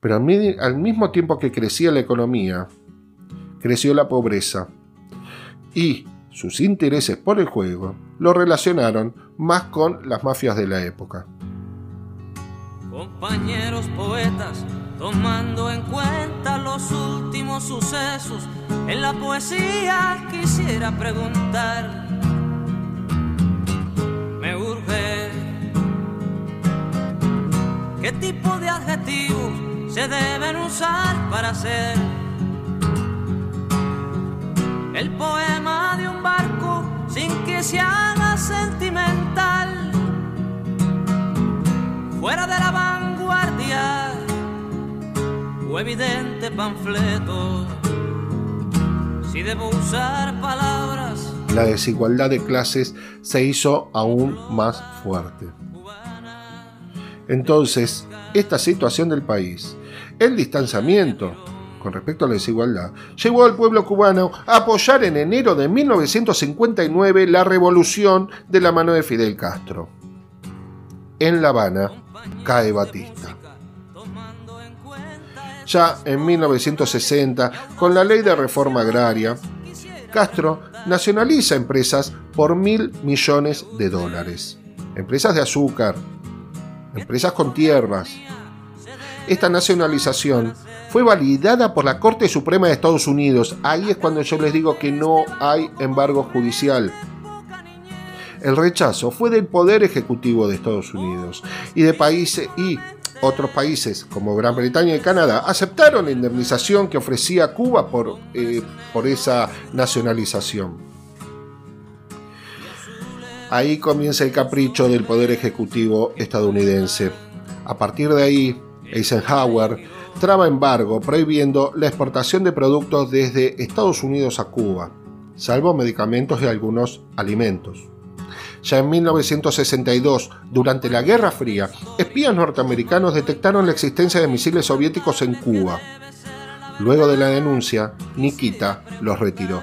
D: Pero al mismo tiempo que crecía la economía, creció la pobreza. Y sus intereses por el juego lo relacionaron más con las mafias de la época.
E: Compañeros poetas, tomando en cuenta los últimos sucesos, en la poesía quisiera preguntar, me urge, ¿qué tipo de adjetivos se deben usar para hacer el poema de un barco sin que se sentimental. Fuera de la vanguardia o evidente panfleto. Si debo usar palabras.
D: La desigualdad de clases se hizo aún más fuerte. Entonces, esta situación del país, el distanciamiento con respecto a la desigualdad, llevó al pueblo cubano a apoyar en enero de 1959 la revolución de la mano de Fidel Castro. En La Habana cae Batista. Ya en 1960, con la ley de reforma agraria, Castro nacionaliza empresas por mil millones de dólares. Empresas de azúcar, empresas con tierras. Esta nacionalización fue validada por la Corte Suprema de Estados Unidos. Ahí es cuando yo les digo que no hay embargo judicial. El rechazo fue del Poder Ejecutivo de Estados Unidos y de países y otros países como Gran Bretaña y Canadá aceptaron la indemnización que ofrecía Cuba por, eh, por esa nacionalización. Ahí comienza el capricho del Poder Ejecutivo estadounidense. A partir de ahí, Eisenhower traba embargo prohibiendo la exportación de productos desde Estados Unidos a Cuba, salvo medicamentos y algunos alimentos. Ya en 1962, durante la Guerra Fría, espías norteamericanos detectaron la existencia de misiles soviéticos en Cuba. Luego de la denuncia, Nikita los retiró.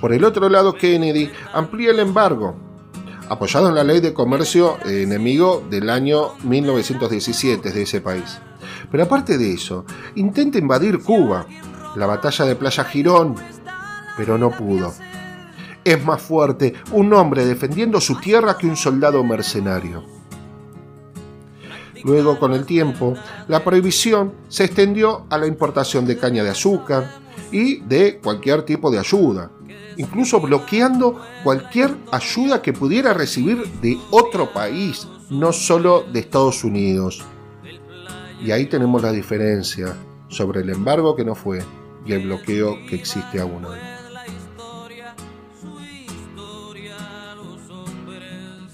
D: Por el otro lado, Kennedy amplía el embargo, apoyado en la ley de comercio enemigo del año 1917 de ese país. Pero aparte de eso, intenta invadir Cuba, la batalla de Playa Girón, pero no pudo. Es más fuerte un hombre defendiendo su tierra que un soldado mercenario. Luego, con el tiempo, la prohibición se extendió a la importación de caña de azúcar y de cualquier tipo de ayuda, incluso bloqueando cualquier ayuda que pudiera recibir de otro país, no solo de Estados Unidos. Y ahí tenemos la diferencia sobre el embargo que no fue y el bloqueo que existe aún hoy.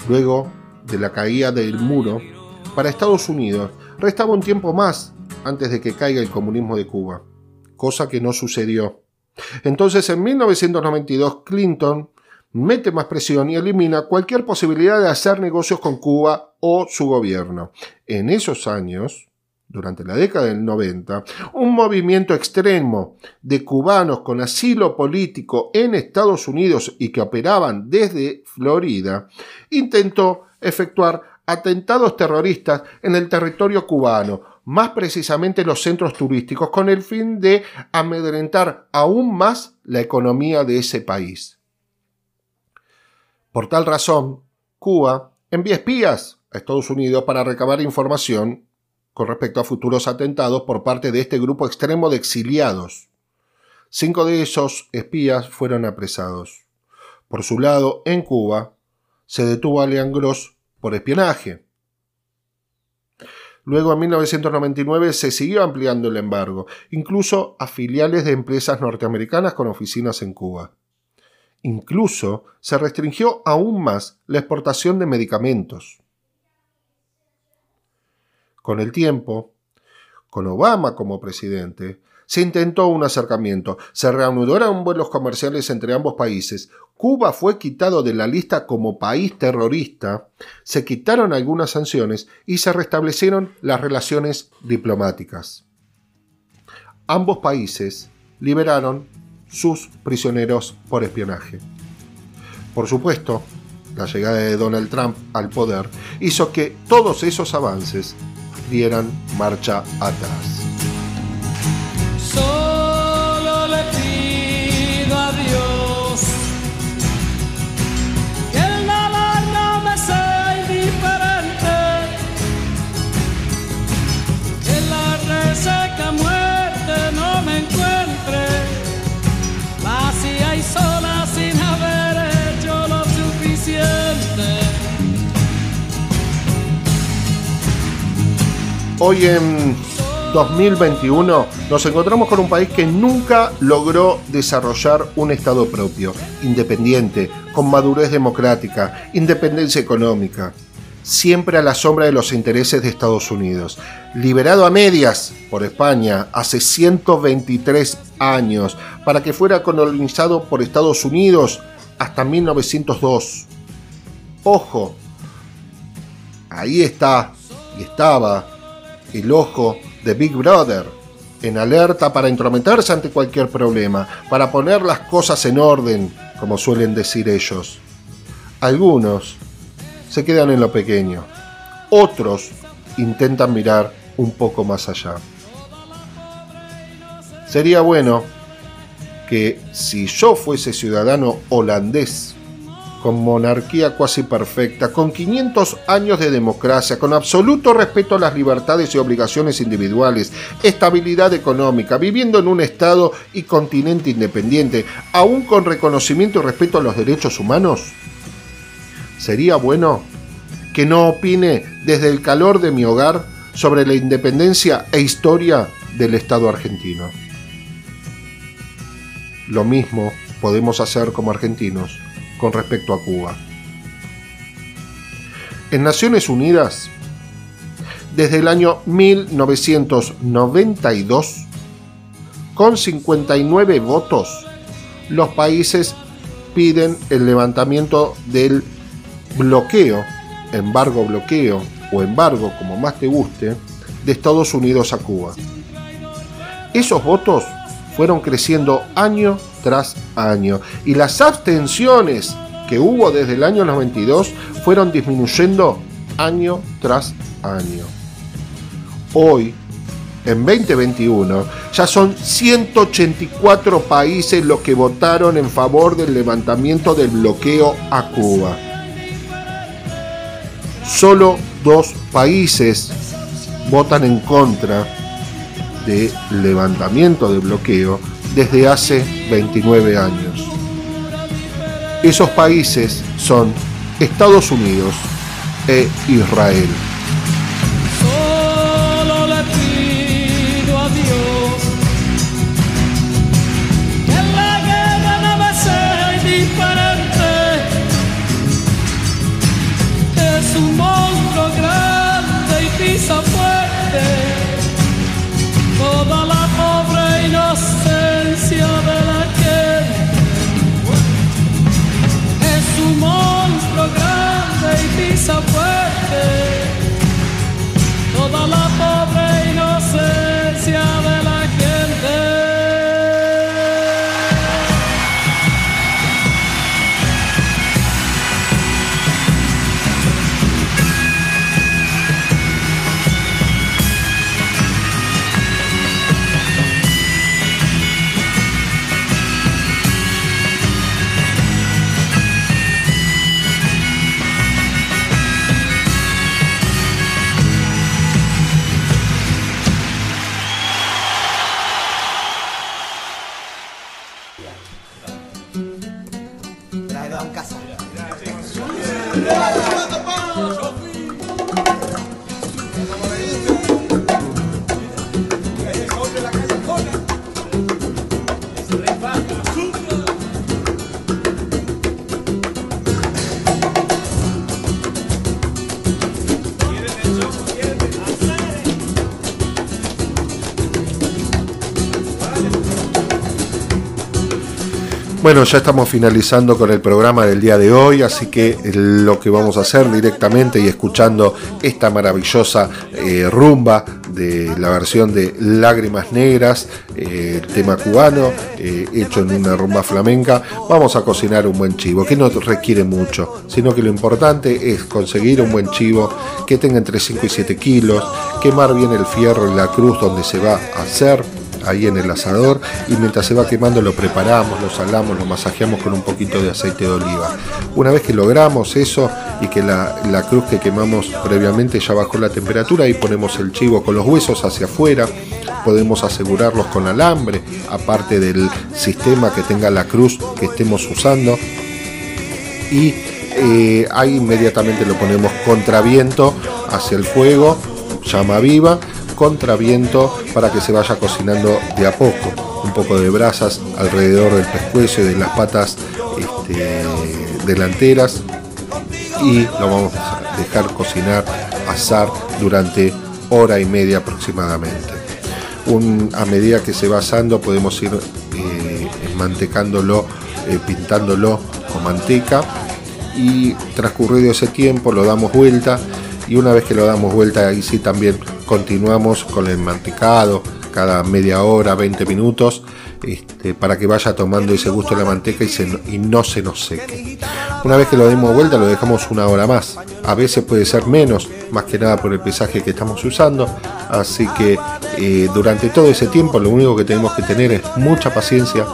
D: Luego de la caída del muro, para Estados Unidos restaba un tiempo más antes de que caiga el comunismo de Cuba, cosa que no sucedió. Entonces en 1992 Clinton mete más presión y elimina cualquier posibilidad de hacer negocios con Cuba o su gobierno. En esos años, durante la década del 90, un movimiento extremo de cubanos con asilo político en Estados Unidos y que operaban desde Florida intentó efectuar atentados terroristas en el territorio cubano, más precisamente los centros turísticos, con el fin de amedrentar aún más la economía de ese país. Por tal razón, Cuba envía espías a Estados Unidos para recabar información con respecto a futuros atentados por parte de este grupo extremo de exiliados. Cinco de esos espías fueron apresados. Por su lado, en Cuba, se detuvo a Leon Gross por espionaje. Luego, en 1999, se siguió ampliando el embargo, incluso a filiales de empresas norteamericanas con oficinas en Cuba. Incluso se restringió aún más la exportación de medicamentos. Con el tiempo, con Obama como presidente, se intentó un acercamiento, se reanudaron vuelos comerciales entre ambos países, Cuba fue quitado de la lista como país terrorista, se quitaron algunas sanciones y se restablecieron las relaciones diplomáticas. Ambos países liberaron sus prisioneros por espionaje. Por supuesto, la llegada de Donald Trump al poder hizo que todos esos avances dieran marcha atrás. Hoy en 2021 nos encontramos con un país que nunca logró desarrollar un Estado propio, independiente, con madurez democrática, independencia económica, siempre a la sombra de los intereses de Estados Unidos. Liberado a medias por España hace 123 años para que fuera colonizado por Estados Unidos hasta 1902. Ojo, ahí está y estaba el ojo de Big Brother, en alerta para intrometerse ante cualquier problema, para poner las cosas en orden, como suelen decir ellos. Algunos se quedan en lo pequeño, otros intentan mirar un poco más allá. Sería bueno que si yo fuese ciudadano holandés con monarquía cuasi perfecta, con 500 años de democracia, con absoluto respeto a las libertades y obligaciones individuales, estabilidad económica, viviendo en un Estado y continente independiente, aún con reconocimiento y respeto a los derechos humanos? Sería bueno que no opine desde el calor de mi hogar sobre la independencia e historia del Estado argentino. Lo mismo podemos hacer como argentinos con respecto a Cuba. En Naciones Unidas, desde el año 1992, con 59 votos, los países piden el levantamiento del bloqueo, embargo bloqueo o embargo, como más te guste, de Estados Unidos a Cuba. Esos votos fueron creciendo año tras año y las abstenciones que hubo desde el año 92 fueron disminuyendo año tras año. Hoy, en 2021, ya son 184 países los que votaron en favor del levantamiento del bloqueo a Cuba. Solo dos países votan en contra de levantamiento de bloqueo desde hace 29 años. Esos países son Estados Unidos e Israel. Bueno, ya estamos finalizando con el programa del día de hoy, así que lo que vamos a hacer directamente y escuchando esta maravillosa eh, rumba de la versión de Lágrimas Negras, eh, tema cubano, eh, hecho en una rumba flamenca, vamos a cocinar un buen chivo, que no requiere mucho, sino que lo importante es conseguir un buen chivo que tenga entre 5 y 7 kilos, quemar bien el fierro en la cruz donde se va a hacer, ahí en el asador y mientras se va quemando lo preparamos, lo salamos, lo masajeamos con un poquito de aceite de oliva. Una vez que logramos eso y que la, cruz que quemamos previamente ya bajó la temperatura, ahí ponemos el chivo con los huesos hacia afuera, podemos asegurarlos con alambre, aparte del sistema que tenga la cruz que estemos usando. Y eh, ahí inmediatamente lo ponemos contra viento hacia el fuego, llama viva contraviento para que se vaya cocinando de a poco. Un poco de brasas alrededor del pescuezo y de las patas este, delanteras y lo vamos a dejar cocinar, asar durante hora y media aproximadamente. a medida que se va asando podemos ir eh, mantecándolo, eh, pintándolo con manteca y transcurrido ese tiempo lo damos vuelta y una vez que lo damos vuelta ahí sí también continuamos con el mantecado cada media hora, 20 minutos, este, para que vaya tomando ese gusto de la manteca y, no se nos seque. Una vez que lo demos vuelta lo dejamos una hora más. A veces puede ser menos, más que nada por el pesaje que estamos usando. Así que eh, durante todo ese tiempo lo único que tenemos que tener es mucha paciencia,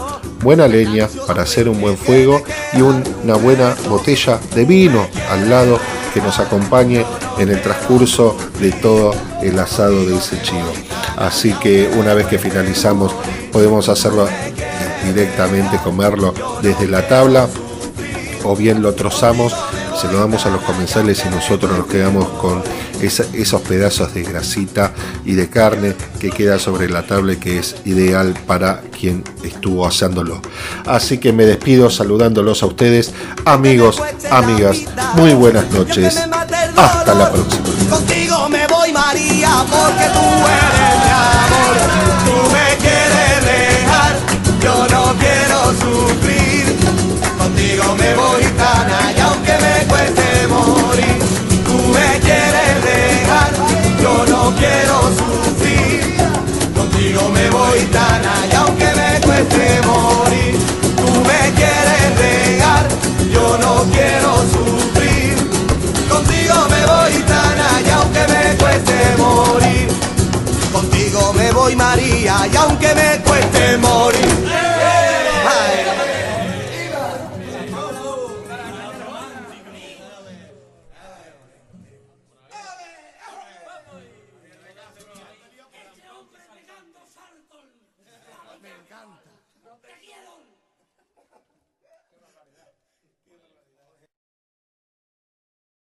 D: buena leña para hacer un buen fuego y una buena botella de vino al lado que nos acompañe en el transcurso de todo el asado de ese chivo. Así que una vez que finalizamos podemos hacerlo directamente, comerlo desde la tabla o bien lo trozamos, se lo damos a los comensales y nosotros nos quedamos con esos pedazos de grasita y de carne que queda sobre la tabla que es ideal para quien estuvo haciéndolo. Así que me despido saludándolos a ustedes, amigos, amigas, muy buenas noches. Hasta la próxima.
C: Contigo me voy María porque tú eres mi amor. Tú me quieres dejar, yo no quiero sufrir. Contigo me voy quiero sufrir. Contigo me voy tan y aunque me cueste morir. Tú me quieres dejar, yo no quiero sufrir. Contigo me voy tan y aunque me cueste morir. Contigo me voy María y aunque me